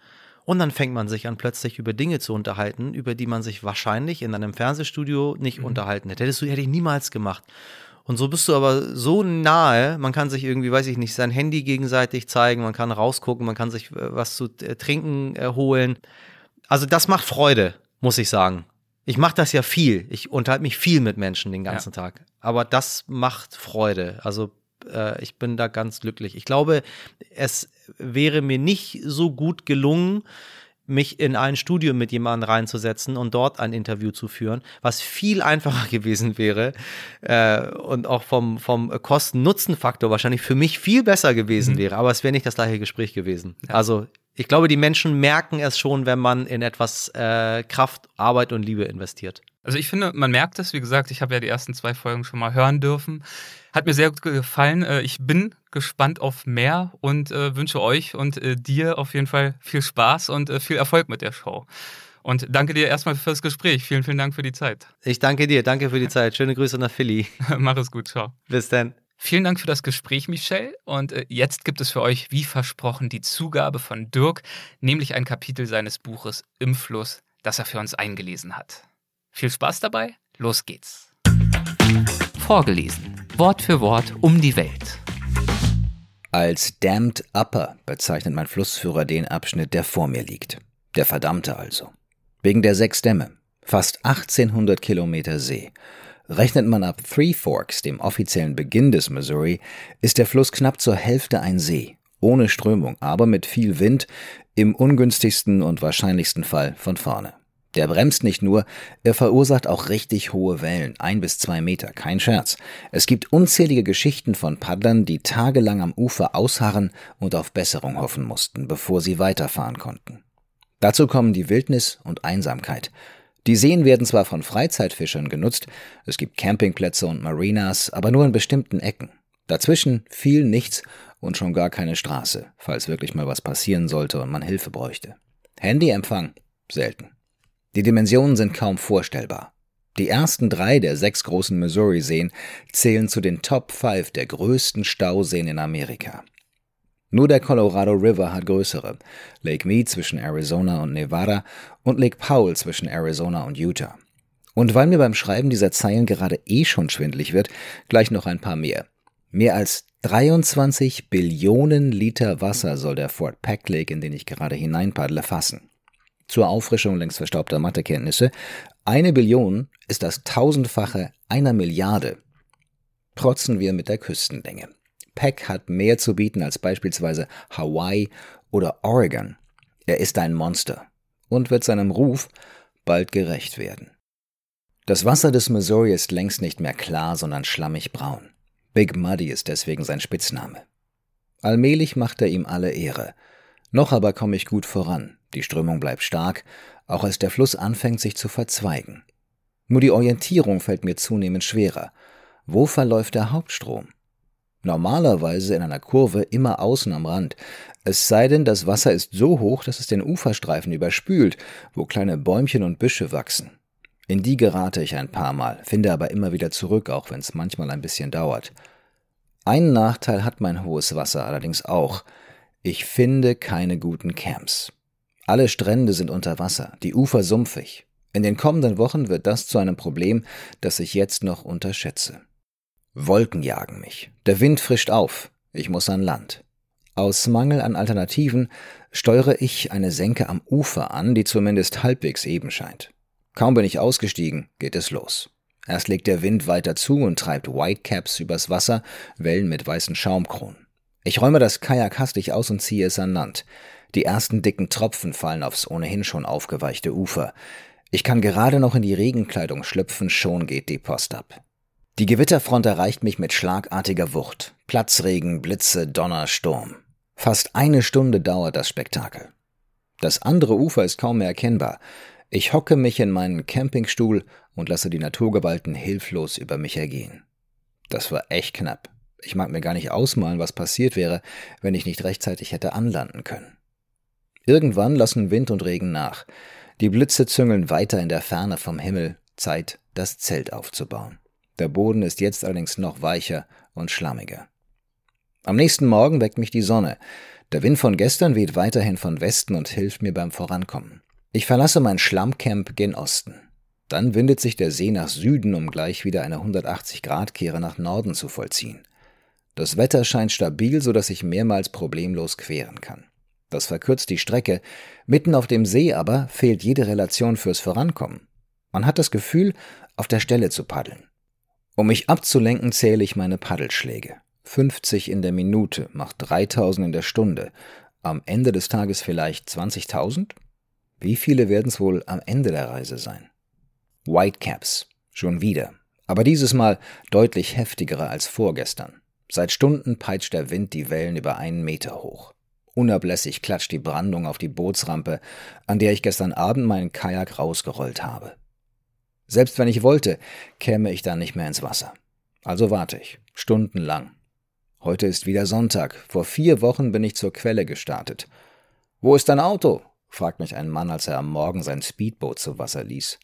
Und dann fängt man sich an, plötzlich über Dinge zu unterhalten, über die man sich wahrscheinlich in einem Fernsehstudio nicht mhm. unterhalten hätte. Hättest du, hätte ich niemals gemacht. Und so bist du aber so nahe, man kann sich irgendwie, weiß ich nicht, sein Handy gegenseitig zeigen, man kann rausgucken, man kann sich äh, was zu äh, trinken äh, holen. Also das macht Freude, muss ich sagen. Ich mache das ja viel. Ich unterhalte mich viel mit Menschen den ganzen ja. Tag. Aber das macht Freude. Also äh, ich bin da ganz glücklich. Ich glaube, es wäre mir nicht so gut gelungen, mich in ein Studio mit jemandem reinzusetzen und dort ein Interview zu führen, was viel einfacher gewesen wäre äh, und auch vom, vom Kosten-Nutzen-Faktor wahrscheinlich für mich viel besser gewesen mhm. wäre, aber es wäre nicht das gleiche Gespräch gewesen. Ja. Also ich glaube, die Menschen merken es schon, wenn man in etwas äh, Kraft, Arbeit und Liebe investiert. Also ich finde, man merkt es, wie gesagt, ich habe ja die ersten zwei Folgen schon mal hören dürfen. Hat mir sehr gut gefallen. Äh, ich bin gespannt auf mehr und äh, wünsche euch und äh, dir auf jeden Fall viel Spaß und viel Erfolg mit der Show. Und danke dir erstmal fürs Gespräch. Vielen, vielen Dank für die Zeit. Ich danke dir. Danke für die Zeit. Schöne Grüße nach Philly. Mach es gut. Ciao. Bis dann. Vielen Dank für das Gespräch, Michelle. Und jetzt gibt es für euch, wie versprochen, die Zugabe von Dirk, nämlich ein Kapitel seines Buches Im Fluss, das er für uns eingelesen hat. Viel Spaß dabei, los geht's. Vorgelesen, Wort für Wort um die Welt. Als Damned Upper bezeichnet mein Flussführer den Abschnitt, der vor mir liegt. Der verdammte also. Wegen der sechs Dämme, fast 1800 Kilometer See. Rechnet man ab Three Forks, dem offiziellen Beginn des Missouri, ist der Fluss knapp zur Hälfte ein See, ohne Strömung, aber mit viel Wind, im ungünstigsten und wahrscheinlichsten Fall von vorne. Der bremst nicht nur, er verursacht auch richtig hohe Wellen, ein bis zwei Meter, kein Scherz. Es gibt unzählige Geschichten von Paddlern, die tagelang am Ufer ausharren und auf Besserung hoffen mussten, bevor sie weiterfahren konnten. Dazu kommen die Wildnis und Einsamkeit. Die Seen werden zwar von Freizeitfischern genutzt, es gibt Campingplätze und Marinas, aber nur in bestimmten Ecken. Dazwischen viel nichts und schon gar keine Straße, falls wirklich mal was passieren sollte und man Hilfe bräuchte. Handyempfang selten. Die Dimensionen sind kaum vorstellbar. Die ersten drei der sechs großen Missouri-Seen zählen zu den Top 5 der größten Stauseen in Amerika. Nur der Colorado River hat größere. Lake Mead zwischen Arizona und Nevada und Lake Powell zwischen Arizona und Utah. Und weil mir beim Schreiben dieser Zeilen gerade eh schon schwindlig wird, gleich noch ein paar mehr. Mehr als 23 Billionen Liter Wasser soll der Fort Peck Lake, in den ich gerade hineinpaddle, fassen. Zur Auffrischung längst verstaubter Mathekenntnisse. Eine Billion ist das tausendfache einer Milliarde. Protzen wir mit der Küstenlänge. Peck hat mehr zu bieten als beispielsweise Hawaii oder Oregon. Er ist ein Monster und wird seinem Ruf bald gerecht werden. Das Wasser des Missouri ist längst nicht mehr klar, sondern schlammig braun. Big Muddy ist deswegen sein Spitzname. Allmählich macht er ihm alle Ehre. Noch aber komme ich gut voran. Die Strömung bleibt stark, auch als der Fluss anfängt sich zu verzweigen. Nur die Orientierung fällt mir zunehmend schwerer. Wo verläuft der Hauptstrom? Normalerweise in einer Kurve immer außen am Rand, es sei denn, das Wasser ist so hoch, dass es den Uferstreifen überspült, wo kleine Bäumchen und Büsche wachsen. In die gerate ich ein paar Mal, finde aber immer wieder zurück, auch wenn es manchmal ein bisschen dauert. Einen Nachteil hat mein hohes Wasser allerdings auch. Ich finde keine guten Camps. Alle Strände sind unter Wasser, die Ufer sumpfig. In den kommenden Wochen wird das zu einem Problem, das ich jetzt noch unterschätze. Wolken jagen mich. Der Wind frischt auf. Ich muss an Land. Aus Mangel an Alternativen steuere ich eine Senke am Ufer an, die zumindest halbwegs eben scheint. Kaum bin ich ausgestiegen, geht es los. Erst legt der Wind weiter zu und treibt Whitecaps übers Wasser, Wellen mit weißen Schaumkronen. Ich räume das Kajak hastig aus und ziehe es an Land. Die ersten dicken Tropfen fallen aufs ohnehin schon aufgeweichte Ufer. Ich kann gerade noch in die Regenkleidung schlüpfen, schon geht die Post ab. Die Gewitterfront erreicht mich mit schlagartiger Wucht. Platzregen, Blitze, Donner, Sturm. Fast eine Stunde dauert das Spektakel. Das andere Ufer ist kaum mehr erkennbar. Ich hocke mich in meinen Campingstuhl und lasse die Naturgewalten hilflos über mich ergehen. Das war echt knapp. Ich mag mir gar nicht ausmalen, was passiert wäre, wenn ich nicht rechtzeitig hätte anlanden können. Irgendwann lassen Wind und Regen nach. Die Blitze züngeln weiter in der Ferne vom Himmel. Zeit, das Zelt aufzubauen. Der Boden ist jetzt allerdings noch weicher und schlammiger. Am nächsten Morgen weckt mich die Sonne. Der Wind von gestern weht weiterhin von Westen und hilft mir beim Vorankommen. Ich verlasse mein Schlammcamp gen Osten. Dann windet sich der See nach Süden, um gleich wieder eine 180-Grad-Kehre nach Norden zu vollziehen. Das Wetter scheint stabil, so dass ich mehrmals problemlos queren kann. Das verkürzt die Strecke. Mitten auf dem See aber fehlt jede Relation fürs Vorankommen. Man hat das Gefühl, auf der Stelle zu paddeln. Um mich abzulenken, zähle ich meine Paddelschläge. 50 in der Minute macht 3000 in der Stunde. Am Ende des Tages vielleicht 20.000? Wie viele werden es wohl am Ende der Reise sein? Whitecaps. Schon wieder. Aber dieses Mal deutlich heftigere als vorgestern. Seit Stunden peitscht der Wind die Wellen über einen Meter hoch. Unablässig klatscht die Brandung auf die Bootsrampe, an der ich gestern Abend meinen Kajak rausgerollt habe. Selbst wenn ich wollte, käme ich dann nicht mehr ins Wasser. Also warte ich, stundenlang. Heute ist wieder Sonntag. Vor vier Wochen bin ich zur Quelle gestartet. Wo ist dein Auto? fragt mich ein Mann, als er am Morgen sein Speedboot zu Wasser ließ.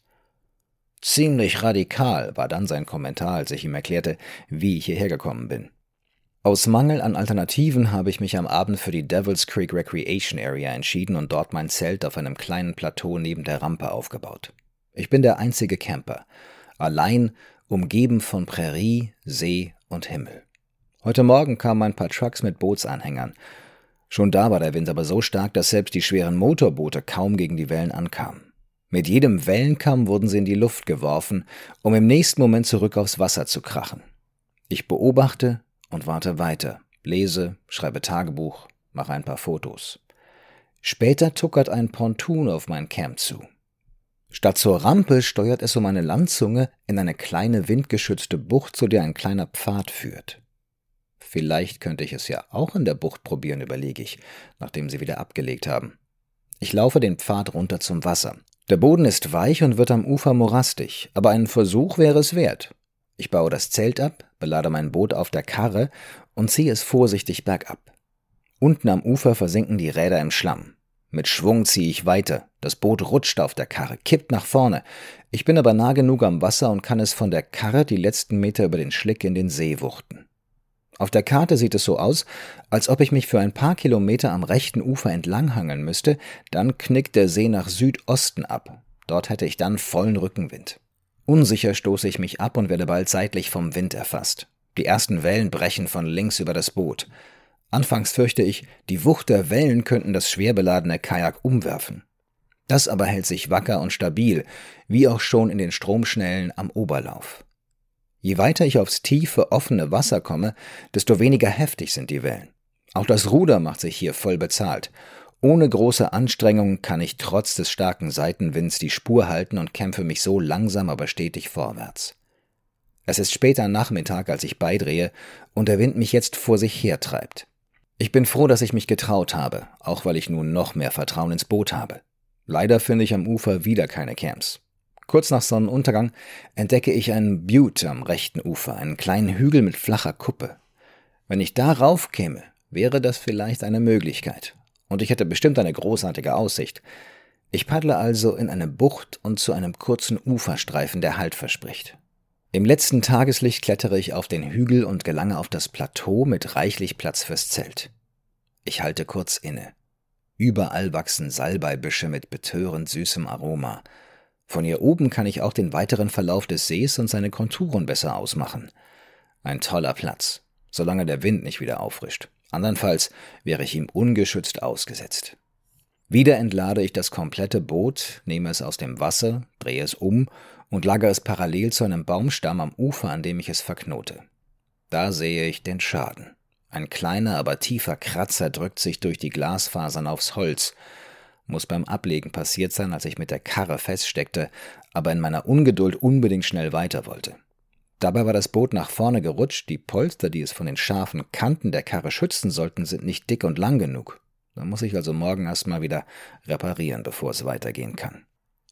Ziemlich radikal war dann sein Kommentar, als ich ihm erklärte, wie ich hierher gekommen bin. Aus Mangel an Alternativen habe ich mich am Abend für die Devil's Creek Recreation Area entschieden und dort mein Zelt auf einem kleinen Plateau neben der Rampe aufgebaut. Ich bin der einzige Camper, allein, umgeben von Prärie, See und Himmel. Heute Morgen kamen ein paar Trucks mit Bootsanhängern. Schon da war der Wind aber so stark, dass selbst die schweren Motorboote kaum gegen die Wellen ankamen. Mit jedem Wellenkamm wurden sie in die Luft geworfen, um im nächsten Moment zurück aufs Wasser zu krachen. Ich beobachte und warte weiter, lese, schreibe Tagebuch, mache ein paar Fotos. Später tuckert ein Pontoon auf mein Camp zu. Statt zur Rampe steuert es um eine Landzunge in eine kleine windgeschützte Bucht, zu der ein kleiner Pfad führt. Vielleicht könnte ich es ja auch in der Bucht probieren, überlege ich, nachdem sie wieder abgelegt haben. Ich laufe den Pfad runter zum Wasser. Der Boden ist weich und wird am Ufer morastig, aber ein Versuch wäre es wert. Ich baue das Zelt ab, belade mein Boot auf der Karre und ziehe es vorsichtig bergab. Unten am Ufer versinken die Räder im Schlamm. Mit Schwung ziehe ich weiter. Das Boot rutscht auf der Karre, kippt nach vorne. Ich bin aber nah genug am Wasser und kann es von der Karre die letzten Meter über den Schlick in den See wuchten. Auf der Karte sieht es so aus, als ob ich mich für ein paar Kilometer am rechten Ufer entlanghangeln müsste, dann knickt der See nach Südosten ab. Dort hätte ich dann vollen Rückenwind. Unsicher stoße ich mich ab und werde bald seitlich vom Wind erfasst. Die ersten Wellen brechen von links über das Boot. Anfangs fürchte ich, die Wucht der Wellen könnten das schwer beladene Kajak umwerfen. Das aber hält sich wacker und stabil, wie auch schon in den Stromschnellen am Oberlauf. Je weiter ich aufs tiefe, offene Wasser komme, desto weniger heftig sind die Wellen. Auch das Ruder macht sich hier voll bezahlt. Ohne große Anstrengung kann ich trotz des starken Seitenwinds die Spur halten und kämpfe mich so langsam aber stetig vorwärts. Es ist später Nachmittag, als ich beidrehe, und der Wind mich jetzt vor sich hertreibt. Ich bin froh, dass ich mich getraut habe, auch weil ich nun noch mehr Vertrauen ins Boot habe. Leider finde ich am Ufer wieder keine Camps. Kurz nach Sonnenuntergang entdecke ich einen Butte am rechten Ufer, einen kleinen Hügel mit flacher Kuppe. Wenn ich darauf käme, wäre das vielleicht eine Möglichkeit. Und ich hätte bestimmt eine großartige Aussicht. Ich paddle also in eine Bucht und zu einem kurzen Uferstreifen, der Halt verspricht. Im letzten Tageslicht klettere ich auf den Hügel und gelange auf das Plateau mit reichlich Platz fürs Zelt. Ich halte kurz inne. Überall wachsen Salbeibüsche mit betörend süßem Aroma. Von hier oben kann ich auch den weiteren Verlauf des Sees und seine Konturen besser ausmachen. Ein toller Platz, solange der Wind nicht wieder auffrischt. Andernfalls wäre ich ihm ungeschützt ausgesetzt. Wieder entlade ich das komplette Boot, nehme es aus dem Wasser, drehe es um und lagere es parallel zu einem Baumstamm am Ufer, an dem ich es verknote. Da sehe ich den Schaden. Ein kleiner, aber tiefer Kratzer drückt sich durch die Glasfasern aufs Holz, muss beim Ablegen passiert sein, als ich mit der Karre feststeckte, aber in meiner Ungeduld unbedingt schnell weiter wollte. Dabei war das Boot nach vorne gerutscht, die Polster, die es von den scharfen Kanten der Karre schützen sollten, sind nicht dick und lang genug. Da muss ich also morgen erstmal wieder reparieren, bevor es weitergehen kann.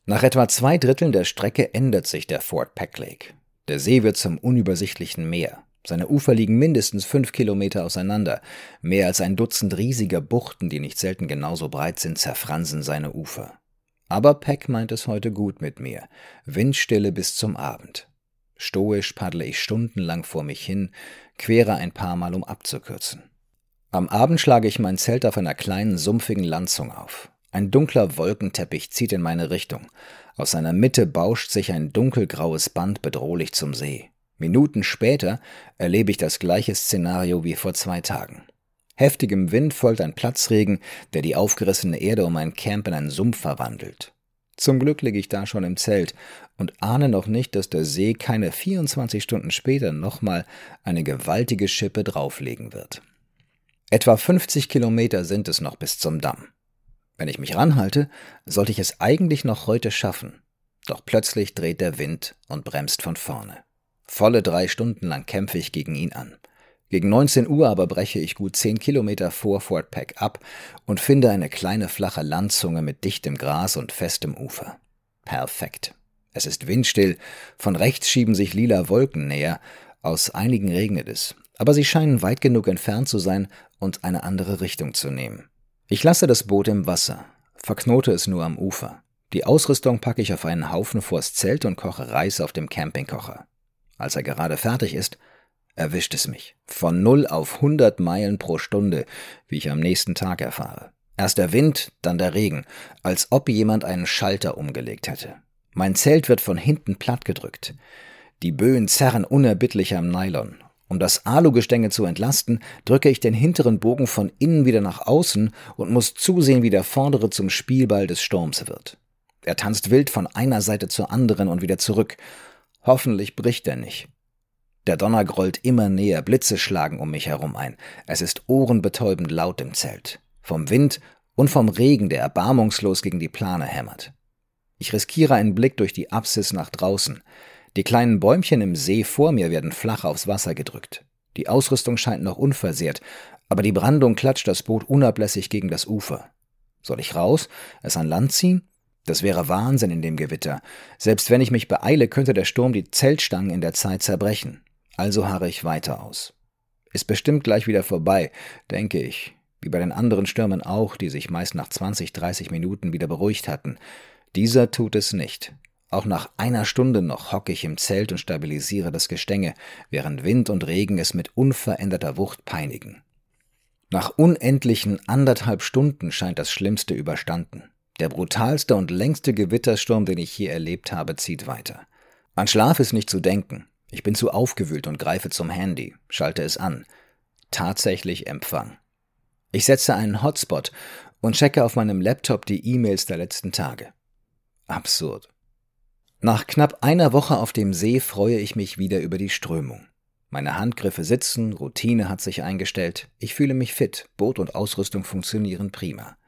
Nach etwa zwei Dritteln der Strecke ändert sich der Fort Peck Lake. Der See wird zum unübersichtlichen Meer. Seine Ufer liegen mindestens fünf Kilometer auseinander. Mehr als ein Dutzend riesiger Buchten, die nicht selten genauso breit sind, zerfransen seine Ufer. Aber Peck meint es heute gut mit mir. Windstille bis zum Abend. Stoisch paddle ich stundenlang vor mich hin, quere ein paar Mal, um abzukürzen. Am Abend schlage ich mein Zelt auf einer kleinen, sumpfigen Landzung auf. Ein dunkler Wolkenteppich zieht in meine Richtung. Aus seiner Mitte bauscht sich ein dunkelgraues Band bedrohlich zum See. Minuten später erlebe ich das gleiche Szenario wie vor zwei Tagen. Heftigem Wind folgt ein Platzregen, der die aufgerissene Erde um mein Camp in einen Sumpf verwandelt. Zum Glück liege ich da schon im Zelt und ahne noch nicht, dass der See keine 24 Stunden später nochmal eine gewaltige Schippe drauflegen wird. Etwa 50 Kilometer sind es noch bis zum Damm. Wenn ich mich ranhalte, sollte ich es eigentlich noch heute schaffen. Doch plötzlich dreht der Wind und bremst von vorne. Volle drei Stunden lang kämpfe ich gegen ihn an. Gegen 19 Uhr aber breche ich gut zehn Kilometer vor Fort Peck ab und finde eine kleine flache Landzunge mit dichtem Gras und festem Ufer. Perfekt. Es ist windstill, von rechts schieben sich lila Wolken näher, aus einigen regnet es, aber sie scheinen weit genug entfernt zu sein und eine andere Richtung zu nehmen. Ich lasse das Boot im Wasser, verknote es nur am Ufer. Die Ausrüstung packe ich auf einen Haufen vors Zelt und koche Reis auf dem Campingkocher. Als er gerade fertig ist, erwischt es mich. Von null auf 100 Meilen pro Stunde, wie ich am nächsten Tag erfahre. Erst der Wind, dann der Regen, als ob jemand einen Schalter umgelegt hätte. Mein Zelt wird von hinten plattgedrückt. Die Böen zerren unerbittlich am Nylon. Um das Alugestänge zu entlasten, drücke ich den hinteren Bogen von innen wieder nach außen und muss zusehen, wie der vordere zum Spielball des Sturms wird. Er tanzt wild von einer Seite zur anderen und wieder zurück, Hoffentlich bricht er nicht. Der Donner grollt immer näher, Blitze schlagen um mich herum ein. Es ist ohrenbetäubend laut im Zelt. Vom Wind und vom Regen, der erbarmungslos gegen die Plane hämmert. Ich riskiere einen Blick durch die Apsis nach draußen. Die kleinen Bäumchen im See vor mir werden flach aufs Wasser gedrückt. Die Ausrüstung scheint noch unversehrt, aber die Brandung klatscht das Boot unablässig gegen das Ufer. Soll ich raus, es an Land ziehen? Das wäre Wahnsinn in dem Gewitter. Selbst wenn ich mich beeile, könnte der Sturm die Zeltstangen in der Zeit zerbrechen. Also harre ich weiter aus. Ist bestimmt gleich wieder vorbei, denke ich, wie bei den anderen Stürmen auch, die sich meist nach 20, 30 Minuten wieder beruhigt hatten. Dieser tut es nicht. Auch nach einer Stunde noch hocke ich im Zelt und stabilisiere das Gestänge, während Wind und Regen es mit unveränderter Wucht peinigen. Nach unendlichen anderthalb Stunden scheint das Schlimmste überstanden. Der brutalste und längste Gewittersturm, den ich je erlebt habe, zieht weiter. An Schlaf ist nicht zu denken. Ich bin zu aufgewühlt und greife zum Handy, schalte es an. Tatsächlich Empfang. Ich setze einen Hotspot und checke auf meinem Laptop die E-Mails der letzten Tage. Absurd. Nach knapp einer Woche auf dem See freue ich mich wieder über die Strömung. Meine Handgriffe sitzen, Routine hat sich eingestellt, ich fühle mich fit, Boot und Ausrüstung funktionieren prima.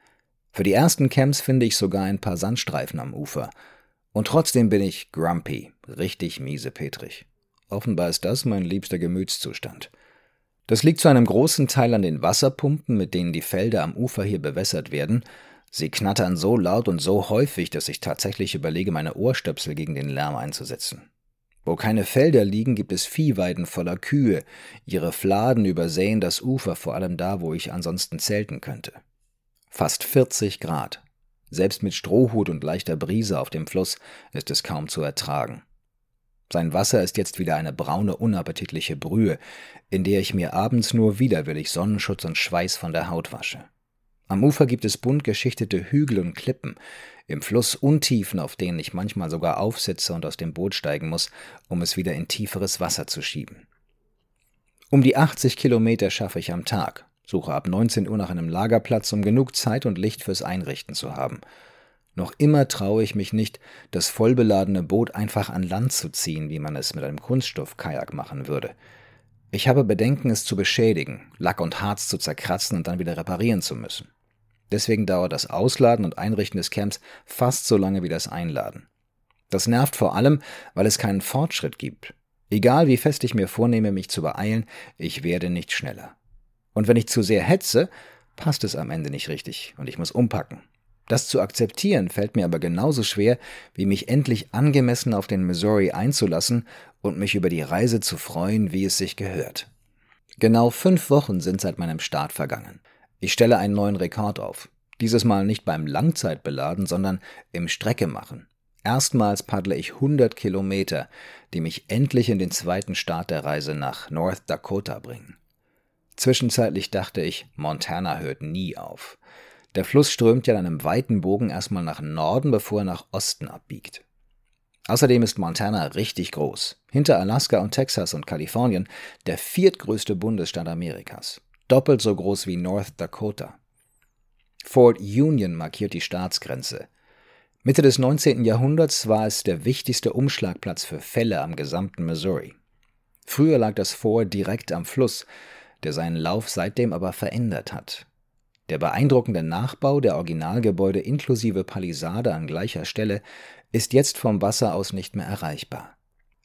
Für die ersten Camps finde ich sogar ein paar Sandstreifen am Ufer. Und trotzdem bin ich grumpy, richtig miese Petrich. Offenbar ist das mein liebster Gemütszustand. Das liegt zu einem großen Teil an den Wasserpumpen, mit denen die Felder am Ufer hier bewässert werden, Sie knattern so laut und so häufig, dass ich tatsächlich überlege, meine Ohrstöpsel gegen den Lärm einzusetzen. Wo keine Felder liegen, gibt es Viehweiden voller Kühe. Ihre Fladen übersäen das Ufer, vor allem da, wo ich ansonsten zelten könnte. Fast 40 Grad. Selbst mit Strohhut und leichter Brise auf dem Fluss ist es kaum zu ertragen. Sein Wasser ist jetzt wieder eine braune, unappetitliche Brühe, in der ich mir abends nur widerwillig Sonnenschutz und Schweiß von der Haut wasche. Am Ufer gibt es bunt geschichtete Hügel und Klippen, im Fluss Untiefen, auf denen ich manchmal sogar aufsitze und aus dem Boot steigen muss, um es wieder in tieferes Wasser zu schieben. Um die 80 Kilometer schaffe ich am Tag, suche ab 19 Uhr nach einem Lagerplatz, um genug Zeit und Licht fürs Einrichten zu haben. Noch immer traue ich mich nicht, das vollbeladene Boot einfach an Land zu ziehen, wie man es mit einem Kunststoffkajak machen würde. Ich habe Bedenken, es zu beschädigen, Lack und Harz zu zerkratzen und dann wieder reparieren zu müssen. Deswegen dauert das Ausladen und Einrichten des Camps fast so lange wie das Einladen. Das nervt vor allem, weil es keinen Fortschritt gibt. Egal wie fest ich mir vornehme, mich zu beeilen, ich werde nicht schneller. Und wenn ich zu sehr hetze, passt es am Ende nicht richtig und ich muss umpacken. Das zu akzeptieren fällt mir aber genauso schwer, wie mich endlich angemessen auf den Missouri einzulassen und mich über die Reise zu freuen, wie es sich gehört. Genau fünf Wochen sind seit meinem Start vergangen. Ich stelle einen neuen Rekord auf. Dieses Mal nicht beim Langzeitbeladen, sondern im Streckemachen. Erstmals paddle ich 100 Kilometer, die mich endlich in den zweiten Start der Reise nach North Dakota bringen. Zwischenzeitlich dachte ich, Montana hört nie auf. Der Fluss strömt ja in einem weiten Bogen erstmal nach Norden, bevor er nach Osten abbiegt. Außerdem ist Montana richtig groß. Hinter Alaska und Texas und Kalifornien der viertgrößte Bundesstaat Amerikas. Doppelt so groß wie North Dakota. Fort Union markiert die Staatsgrenze. Mitte des 19. Jahrhunderts war es der wichtigste Umschlagplatz für Fälle am gesamten Missouri. Früher lag das Fort direkt am Fluss, der seinen Lauf seitdem aber verändert hat. Der beeindruckende Nachbau der Originalgebäude inklusive Palisade an gleicher Stelle ist jetzt vom Wasser aus nicht mehr erreichbar.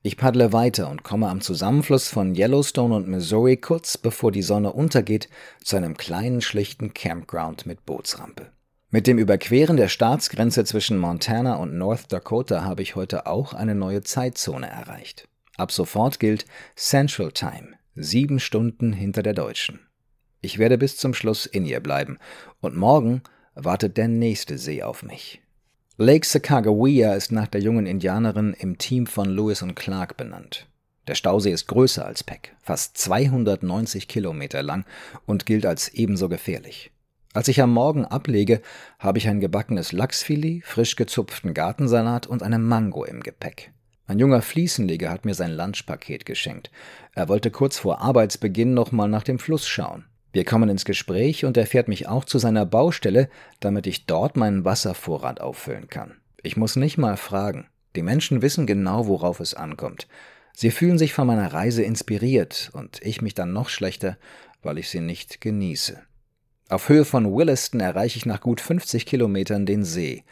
Ich paddle weiter und komme am Zusammenfluss von Yellowstone und Missouri kurz bevor die Sonne untergeht zu einem kleinen schlichten Campground mit Bootsrampe. Mit dem Überqueren der Staatsgrenze zwischen Montana und North Dakota habe ich heute auch eine neue Zeitzone erreicht. Ab sofort gilt Central Time, sieben Stunden hinter der deutschen. Ich werde bis zum Schluss in ihr bleiben. Und morgen wartet der nächste See auf mich. Lake Sacagawea ist nach der jungen Indianerin im Team von Lewis und Clark benannt. Der Stausee ist größer als Peck, fast 290 Kilometer lang und gilt als ebenso gefährlich. Als ich am Morgen ablege, habe ich ein gebackenes Lachsfilet, frisch gezupften Gartensalat und eine Mango im Gepäck. Ein junger Fliesenleger hat mir sein Lunchpaket geschenkt. Er wollte kurz vor Arbeitsbeginn nochmal nach dem Fluss schauen. Wir kommen ins Gespräch und er fährt mich auch zu seiner Baustelle, damit ich dort meinen Wasservorrat auffüllen kann. Ich muss nicht mal fragen. Die Menschen wissen genau, worauf es ankommt. Sie fühlen sich von meiner Reise inspiriert und ich mich dann noch schlechter, weil ich sie nicht genieße. Auf Höhe von Williston erreiche ich nach gut 50 Kilometern den See.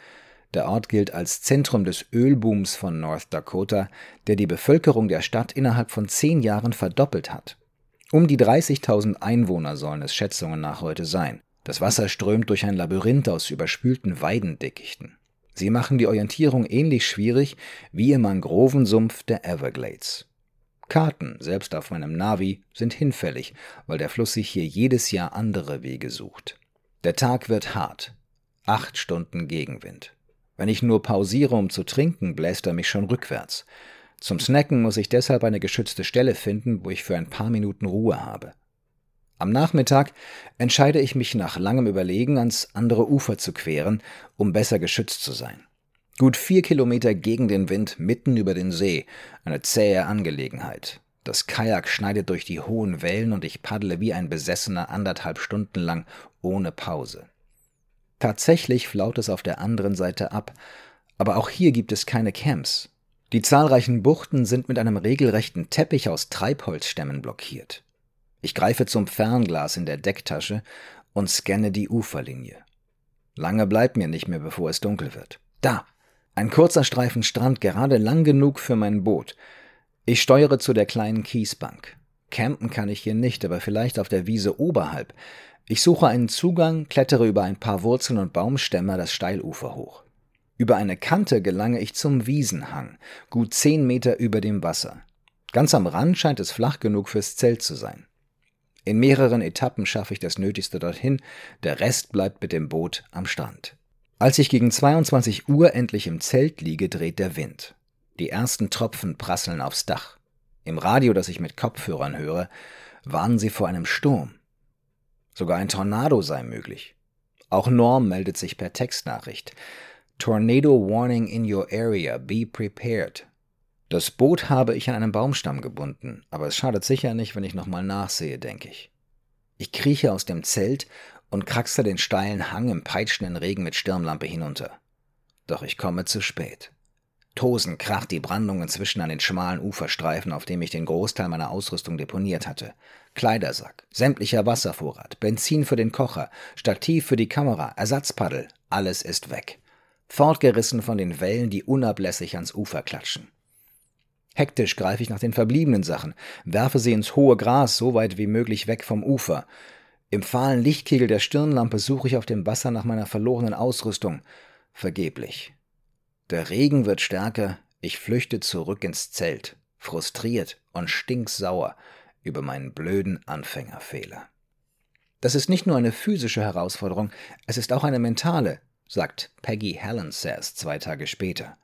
Der Ort gilt als Zentrum des Ölbooms von North Dakota, der die Bevölkerung der Stadt innerhalb von zehn Jahren verdoppelt hat. Um die 30.000 Einwohner sollen es Schätzungen nach heute sein. Das Wasser strömt durch ein Labyrinth aus überspülten Weidendickichten. Sie machen die Orientierung ähnlich schwierig wie im Mangrovensumpf der Everglades. Karten, selbst auf meinem Navi, sind hinfällig, weil der Fluss sich hier jedes Jahr andere Wege sucht. Der Tag wird hart. Acht Stunden Gegenwind. Wenn ich nur pausiere, um zu trinken, bläst er mich schon rückwärts. Zum Snacken muss ich deshalb eine geschützte Stelle finden, wo ich für ein paar Minuten Ruhe habe. Am Nachmittag entscheide ich mich nach langem Überlegen ans andere Ufer zu queren, um besser geschützt zu sein. Gut vier Kilometer gegen den Wind mitten über den See, eine zähe Angelegenheit. Das Kajak schneidet durch die hohen Wellen und ich paddle wie ein Besessener anderthalb Stunden lang ohne Pause. Tatsächlich flaut es auf der anderen Seite ab, aber auch hier gibt es keine Camps. Die zahlreichen Buchten sind mit einem regelrechten Teppich aus Treibholzstämmen blockiert. Ich greife zum Fernglas in der Decktasche und scanne die Uferlinie. Lange bleibt mir nicht mehr, bevor es dunkel wird. Da! Ein kurzer Streifen Strand, gerade lang genug für mein Boot. Ich steuere zu der kleinen Kiesbank. Campen kann ich hier nicht, aber vielleicht auf der Wiese oberhalb. Ich suche einen Zugang, klettere über ein paar Wurzeln und Baumstämme das Steilufer hoch. Über eine Kante gelange ich zum Wiesenhang, gut zehn Meter über dem Wasser. Ganz am Rand scheint es flach genug fürs Zelt zu sein. In mehreren Etappen schaffe ich das Nötigste dorthin, der Rest bleibt mit dem Boot am Strand. Als ich gegen 22 Uhr endlich im Zelt liege, dreht der Wind. Die ersten Tropfen prasseln aufs Dach. Im Radio, das ich mit Kopfhörern höre, warnen sie vor einem Sturm. Sogar ein Tornado sei möglich. Auch Norm meldet sich per Textnachricht. Tornado warning in your area, be prepared. Das Boot habe ich an einem Baumstamm gebunden, aber es schadet sicher nicht, wenn ich nochmal nachsehe, denke ich. Ich krieche aus dem Zelt und kraxte den steilen Hang im peitschenden Regen mit Stirnlampe hinunter. Doch ich komme zu spät. Tosend kracht die Brandung inzwischen an den schmalen Uferstreifen, auf dem ich den Großteil meiner Ausrüstung deponiert hatte. Kleidersack, sämtlicher Wasservorrat, Benzin für den Kocher, Stativ für die Kamera, Ersatzpaddel, alles ist weg. Fortgerissen von den Wellen, die unablässig ans Ufer klatschen. Hektisch greife ich nach den verbliebenen Sachen, werfe sie ins hohe Gras so weit wie möglich weg vom Ufer. Im fahlen Lichtkegel der Stirnlampe suche ich auf dem Wasser nach meiner verlorenen Ausrüstung. Vergeblich. Der Regen wird stärker, ich flüchte zurück ins Zelt, frustriert und stinksauer über meinen blöden Anfängerfehler. Das ist nicht nur eine physische Herausforderung, es ist auch eine mentale, sagt Peggy Helen Says zwei Tage später.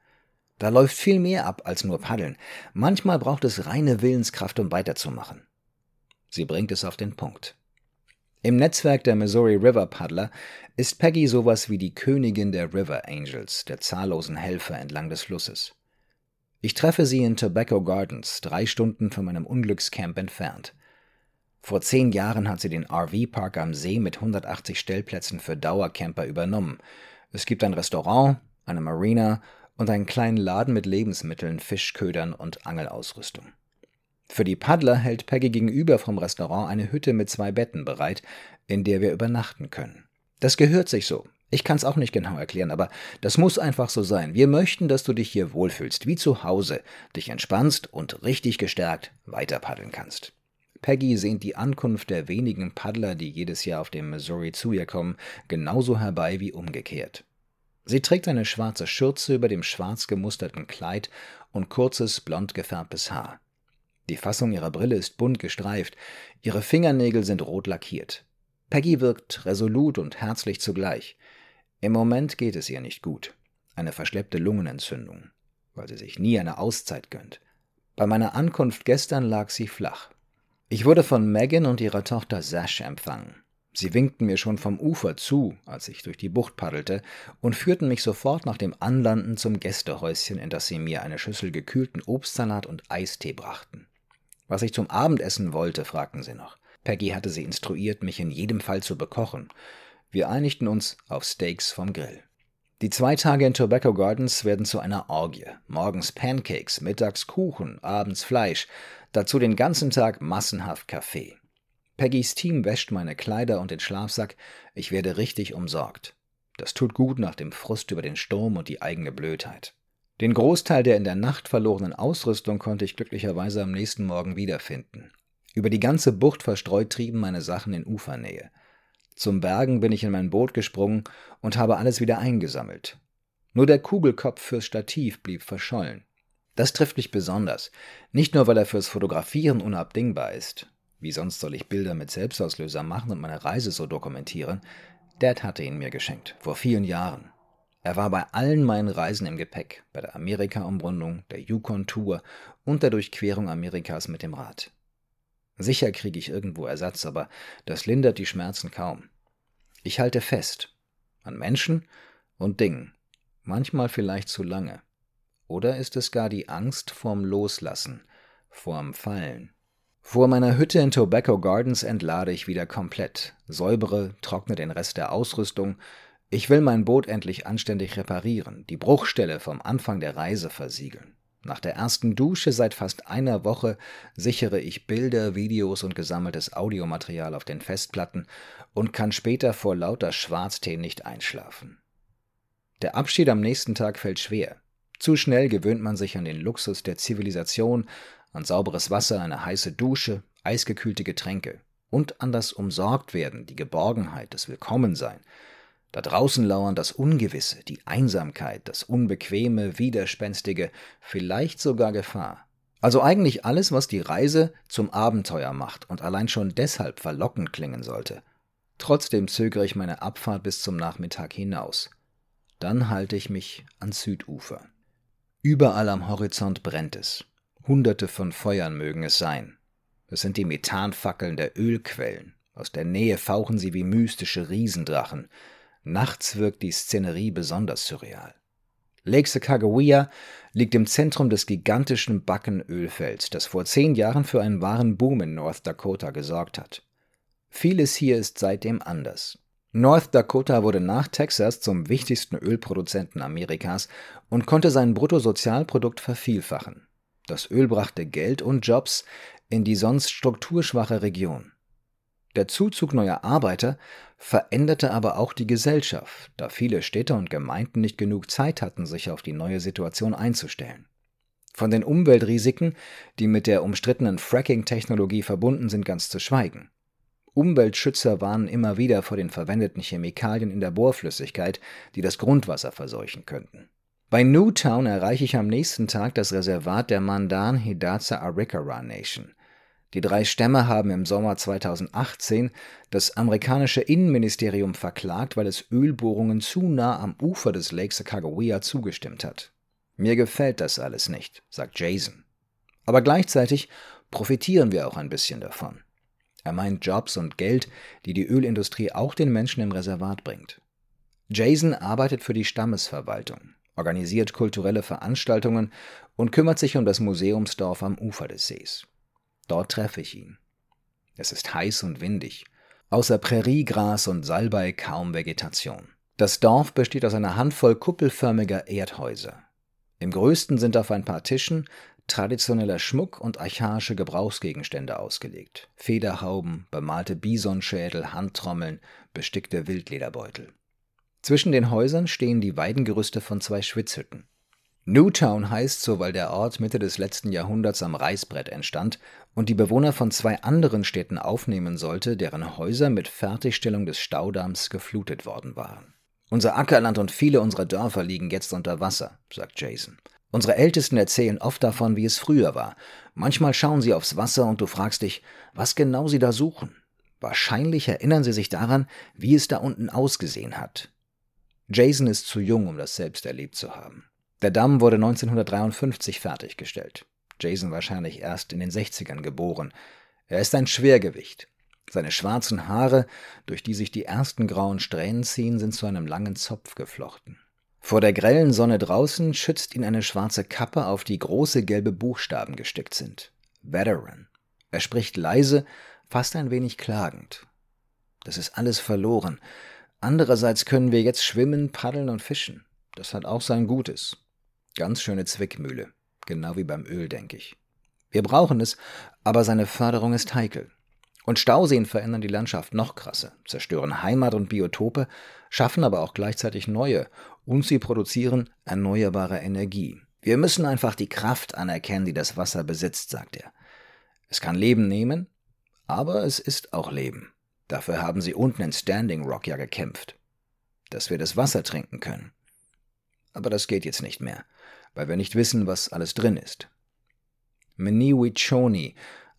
Da läuft viel mehr ab als nur Paddeln. Manchmal braucht es reine Willenskraft, um weiterzumachen. Sie bringt es auf den Punkt. Im Netzwerk der Missouri River Paddler ist Peggy sowas wie die Königin der River Angels, der zahllosen Helfer entlang des Flusses. Ich treffe sie in Tobacco Gardens, drei Stunden von meinem Unglückscamp entfernt. Vor zehn Jahren hat sie den RV-Park am See mit 180 Stellplätzen für Dauercamper übernommen. Es gibt ein Restaurant, eine Marina und einen kleinen Laden mit Lebensmitteln, Fischködern und Angelausrüstung. Für die Paddler hält Peggy gegenüber vom Restaurant eine Hütte mit zwei Betten bereit, in der wir übernachten können. Das gehört sich so. Ich kann es auch nicht genau erklären, aber das muss einfach so sein. Wir möchten, dass du dich hier wohlfühlst, wie zu Hause, dich entspannst und richtig gestärkt weiter paddeln kannst. Peggy sehnt die Ankunft der wenigen Paddler, die jedes Jahr auf dem Missouri zu ihr kommen, genauso herbei wie umgekehrt. Sie trägt eine schwarze Schürze über dem schwarz gemusterten Kleid und kurzes, blond gefärbtes Haar. Die Fassung ihrer Brille ist bunt gestreift, ihre Fingernägel sind rot lackiert. Peggy wirkt resolut und herzlich zugleich. Im Moment geht es ihr nicht gut. Eine verschleppte Lungenentzündung, weil sie sich nie eine Auszeit gönnt. Bei meiner Ankunft gestern lag sie flach. Ich wurde von Megan und ihrer Tochter Sash empfangen. Sie winkten mir schon vom Ufer zu, als ich durch die Bucht paddelte, und führten mich sofort nach dem Anlanden zum Gästehäuschen, in das sie mir eine Schüssel gekühlten Obstsalat und Eistee brachten. Was ich zum Abendessen wollte, fragten sie noch. Peggy hatte sie instruiert, mich in jedem Fall zu bekochen. Wir einigten uns auf Steaks vom Grill. Die zwei Tage in Tobacco Gardens werden zu einer Orgie. Morgens Pancakes, mittags Kuchen, abends Fleisch, dazu den ganzen Tag massenhaft Kaffee. Peggys Team wäscht meine Kleider und den Schlafsack, ich werde richtig umsorgt. Das tut gut nach dem Frust über den Sturm und die eigene Blödheit. Den Großteil der in der Nacht verlorenen Ausrüstung konnte ich glücklicherweise am nächsten Morgen wiederfinden. Über die ganze Bucht verstreut trieben meine Sachen in Ufernähe. Zum Bergen bin ich in mein Boot gesprungen und habe alles wieder eingesammelt. Nur der Kugelkopf fürs Stativ blieb verschollen. Das trifft mich besonders, nicht nur weil er fürs Fotografieren unabdingbar ist, wie sonst soll ich Bilder mit Selbstauslöser machen und meine Reise so dokumentieren? Dad hatte ihn mir geschenkt, vor vielen Jahren. Er war bei allen meinen Reisen im Gepäck, bei der Amerika-Umrundung, der Yukon-Tour und der Durchquerung Amerikas mit dem Rad. Sicher kriege ich irgendwo Ersatz, aber das lindert die Schmerzen kaum. Ich halte fest an Menschen und Dingen, manchmal vielleicht zu lange. Oder ist es gar die Angst vorm Loslassen, vorm Fallen? Vor meiner Hütte in Tobacco Gardens entlade ich wieder komplett, säubere, trockne den Rest der Ausrüstung. Ich will mein Boot endlich anständig reparieren, die Bruchstelle vom Anfang der Reise versiegeln. Nach der ersten Dusche seit fast einer Woche sichere ich Bilder, Videos und gesammeltes Audiomaterial auf den Festplatten und kann später vor lauter Schwarztee nicht einschlafen. Der Abschied am nächsten Tag fällt schwer. Zu schnell gewöhnt man sich an den Luxus der Zivilisation, an sauberes Wasser, eine heiße Dusche, eisgekühlte Getränke und an das Umsorgtwerden, die Geborgenheit, das Willkommensein. Da draußen lauern das Ungewisse, die Einsamkeit, das Unbequeme, Widerspenstige, vielleicht sogar Gefahr. Also eigentlich alles, was die Reise zum Abenteuer macht und allein schon deshalb verlockend klingen sollte. Trotzdem zögere ich meine Abfahrt bis zum Nachmittag hinaus. Dann halte ich mich ans Südufer. Überall am Horizont brennt es. Hunderte von Feuern mögen es sein. Es sind die Methanfackeln der Ölquellen. Aus der Nähe fauchen sie wie mystische Riesendrachen. Nachts wirkt die Szenerie besonders surreal. Lake Sacagawea liegt im Zentrum des gigantischen Backenölfelds, das vor zehn Jahren für einen wahren Boom in North Dakota gesorgt hat. Vieles hier ist seitdem anders. North Dakota wurde nach Texas zum wichtigsten Ölproduzenten Amerikas und konnte sein Bruttosozialprodukt vervielfachen. Das Öl brachte Geld und Jobs in die sonst strukturschwache Region. Der Zuzug neuer Arbeiter veränderte aber auch die Gesellschaft, da viele Städte und Gemeinden nicht genug Zeit hatten, sich auf die neue Situation einzustellen. Von den Umweltrisiken, die mit der umstrittenen Fracking-Technologie verbunden sind, ganz zu schweigen. Umweltschützer warnen immer wieder vor den verwendeten Chemikalien in der Bohrflüssigkeit, die das Grundwasser verseuchen könnten. Bei Newtown erreiche ich am nächsten Tag das Reservat der Mandan Hidatsa Arikara Nation. Die drei Stämme haben im Sommer 2018 das amerikanische Innenministerium verklagt, weil es Ölbohrungen zu nah am Ufer des Lake Sacagawea zugestimmt hat. Mir gefällt das alles nicht, sagt Jason. Aber gleichzeitig profitieren wir auch ein bisschen davon. Er meint Jobs und Geld, die die Ölindustrie auch den Menschen im Reservat bringt. Jason arbeitet für die Stammesverwaltung, organisiert kulturelle Veranstaltungen und kümmert sich um das Museumsdorf am Ufer des Sees. Dort treffe ich ihn. Es ist heiß und windig. Außer Präriegras und Salbei kaum Vegetation. Das Dorf besteht aus einer Handvoll kuppelförmiger Erdhäuser. Im größten sind auf ein paar Tischen traditioneller Schmuck und archaische Gebrauchsgegenstände ausgelegt. Federhauben, bemalte Bisonschädel, Handtrommeln, bestickte Wildlederbeutel. Zwischen den Häusern stehen die Weidengerüste von zwei Schwitzhütten. Newtown heißt so, weil der Ort Mitte des letzten Jahrhunderts am Reißbrett entstand und die Bewohner von zwei anderen Städten aufnehmen sollte, deren Häuser mit Fertigstellung des Staudamms geflutet worden waren. Unser Ackerland und viele unserer Dörfer liegen jetzt unter Wasser, sagt Jason. Unsere Ältesten erzählen oft davon, wie es früher war. Manchmal schauen sie aufs Wasser und du fragst dich, was genau sie da suchen. Wahrscheinlich erinnern sie sich daran, wie es da unten ausgesehen hat. Jason ist zu jung, um das selbst erlebt zu haben. Der Damm wurde 1953 fertiggestellt. Jason wahrscheinlich erst in den 60ern geboren. Er ist ein Schwergewicht. Seine schwarzen Haare, durch die sich die ersten grauen Strähnen ziehen, sind zu einem langen Zopf geflochten. Vor der grellen Sonne draußen schützt ihn eine schwarze Kappe, auf die große gelbe Buchstaben gestickt sind. Veteran. Er spricht leise, fast ein wenig klagend. Das ist alles verloren. Andererseits können wir jetzt schwimmen, paddeln und fischen. Das hat auch sein Gutes. Ganz schöne Zwickmühle. Genau wie beim Öl, denke ich. Wir brauchen es, aber seine Förderung ist heikel. Und Stauseen verändern die Landschaft noch krasser, zerstören Heimat und Biotope, schaffen aber auch gleichzeitig neue und sie produzieren erneuerbare Energie. Wir müssen einfach die Kraft anerkennen, die das Wasser besitzt, sagt er. Es kann Leben nehmen, aber es ist auch Leben. Dafür haben sie unten in Standing Rock ja gekämpft. Dass wir das Wasser trinken können. Aber das geht jetzt nicht mehr, weil wir nicht wissen, was alles drin ist. Meniwichoni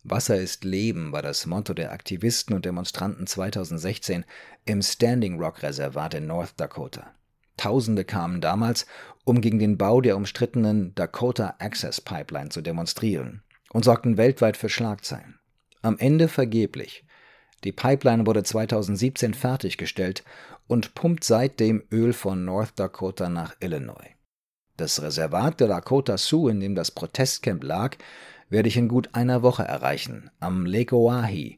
Wasser ist Leben war das Motto der Aktivisten und Demonstranten 2016 im Standing Rock Reservat in North Dakota. Tausende kamen damals, um gegen den Bau der umstrittenen Dakota Access Pipeline zu demonstrieren und sorgten weltweit für Schlagzeilen. Am Ende vergeblich. Die Pipeline wurde 2017 fertiggestellt und pumpt seitdem Öl von North Dakota nach Illinois. Das Reservat der Dakota Sioux, in dem das Protestcamp lag, werde ich in gut einer Woche erreichen, am Lake Oahe,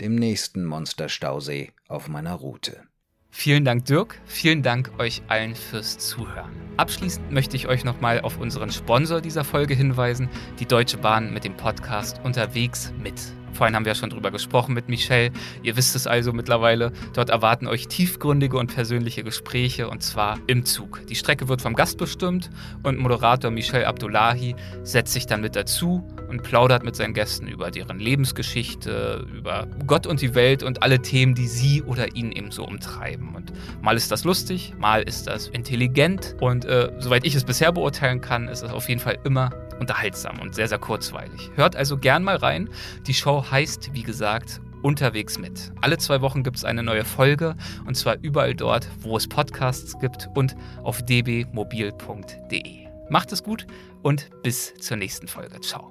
dem nächsten Monsterstausee auf meiner Route. Vielen Dank, Dirk. Vielen Dank euch allen fürs Zuhören. Abschließend möchte ich euch nochmal auf unseren Sponsor dieser Folge hinweisen, die Deutsche Bahn mit dem Podcast Unterwegs mit. Vorhin haben wir ja schon drüber gesprochen mit Michelle. Ihr wisst es also mittlerweile. Dort erwarten euch tiefgründige und persönliche Gespräche und zwar im Zug. Die Strecke wird vom Gast bestimmt und Moderator Michel Abdullahi setzt sich dann mit dazu und plaudert mit seinen Gästen über deren Lebensgeschichte, über Gott und die Welt und alle Themen, die sie oder ihn eben so umtreiben. Und mal ist das lustig, mal ist das intelligent und äh, soweit ich es bisher beurteilen kann, ist es auf jeden Fall immer unterhaltsam und sehr, sehr kurzweilig. Hört also gern mal rein. Die Show heißt, wie gesagt, unterwegs mit. Alle zwei Wochen gibt es eine neue Folge und zwar überall dort, wo es Podcasts gibt und auf dbmobil.de. Macht es gut und bis zur nächsten Folge. Ciao.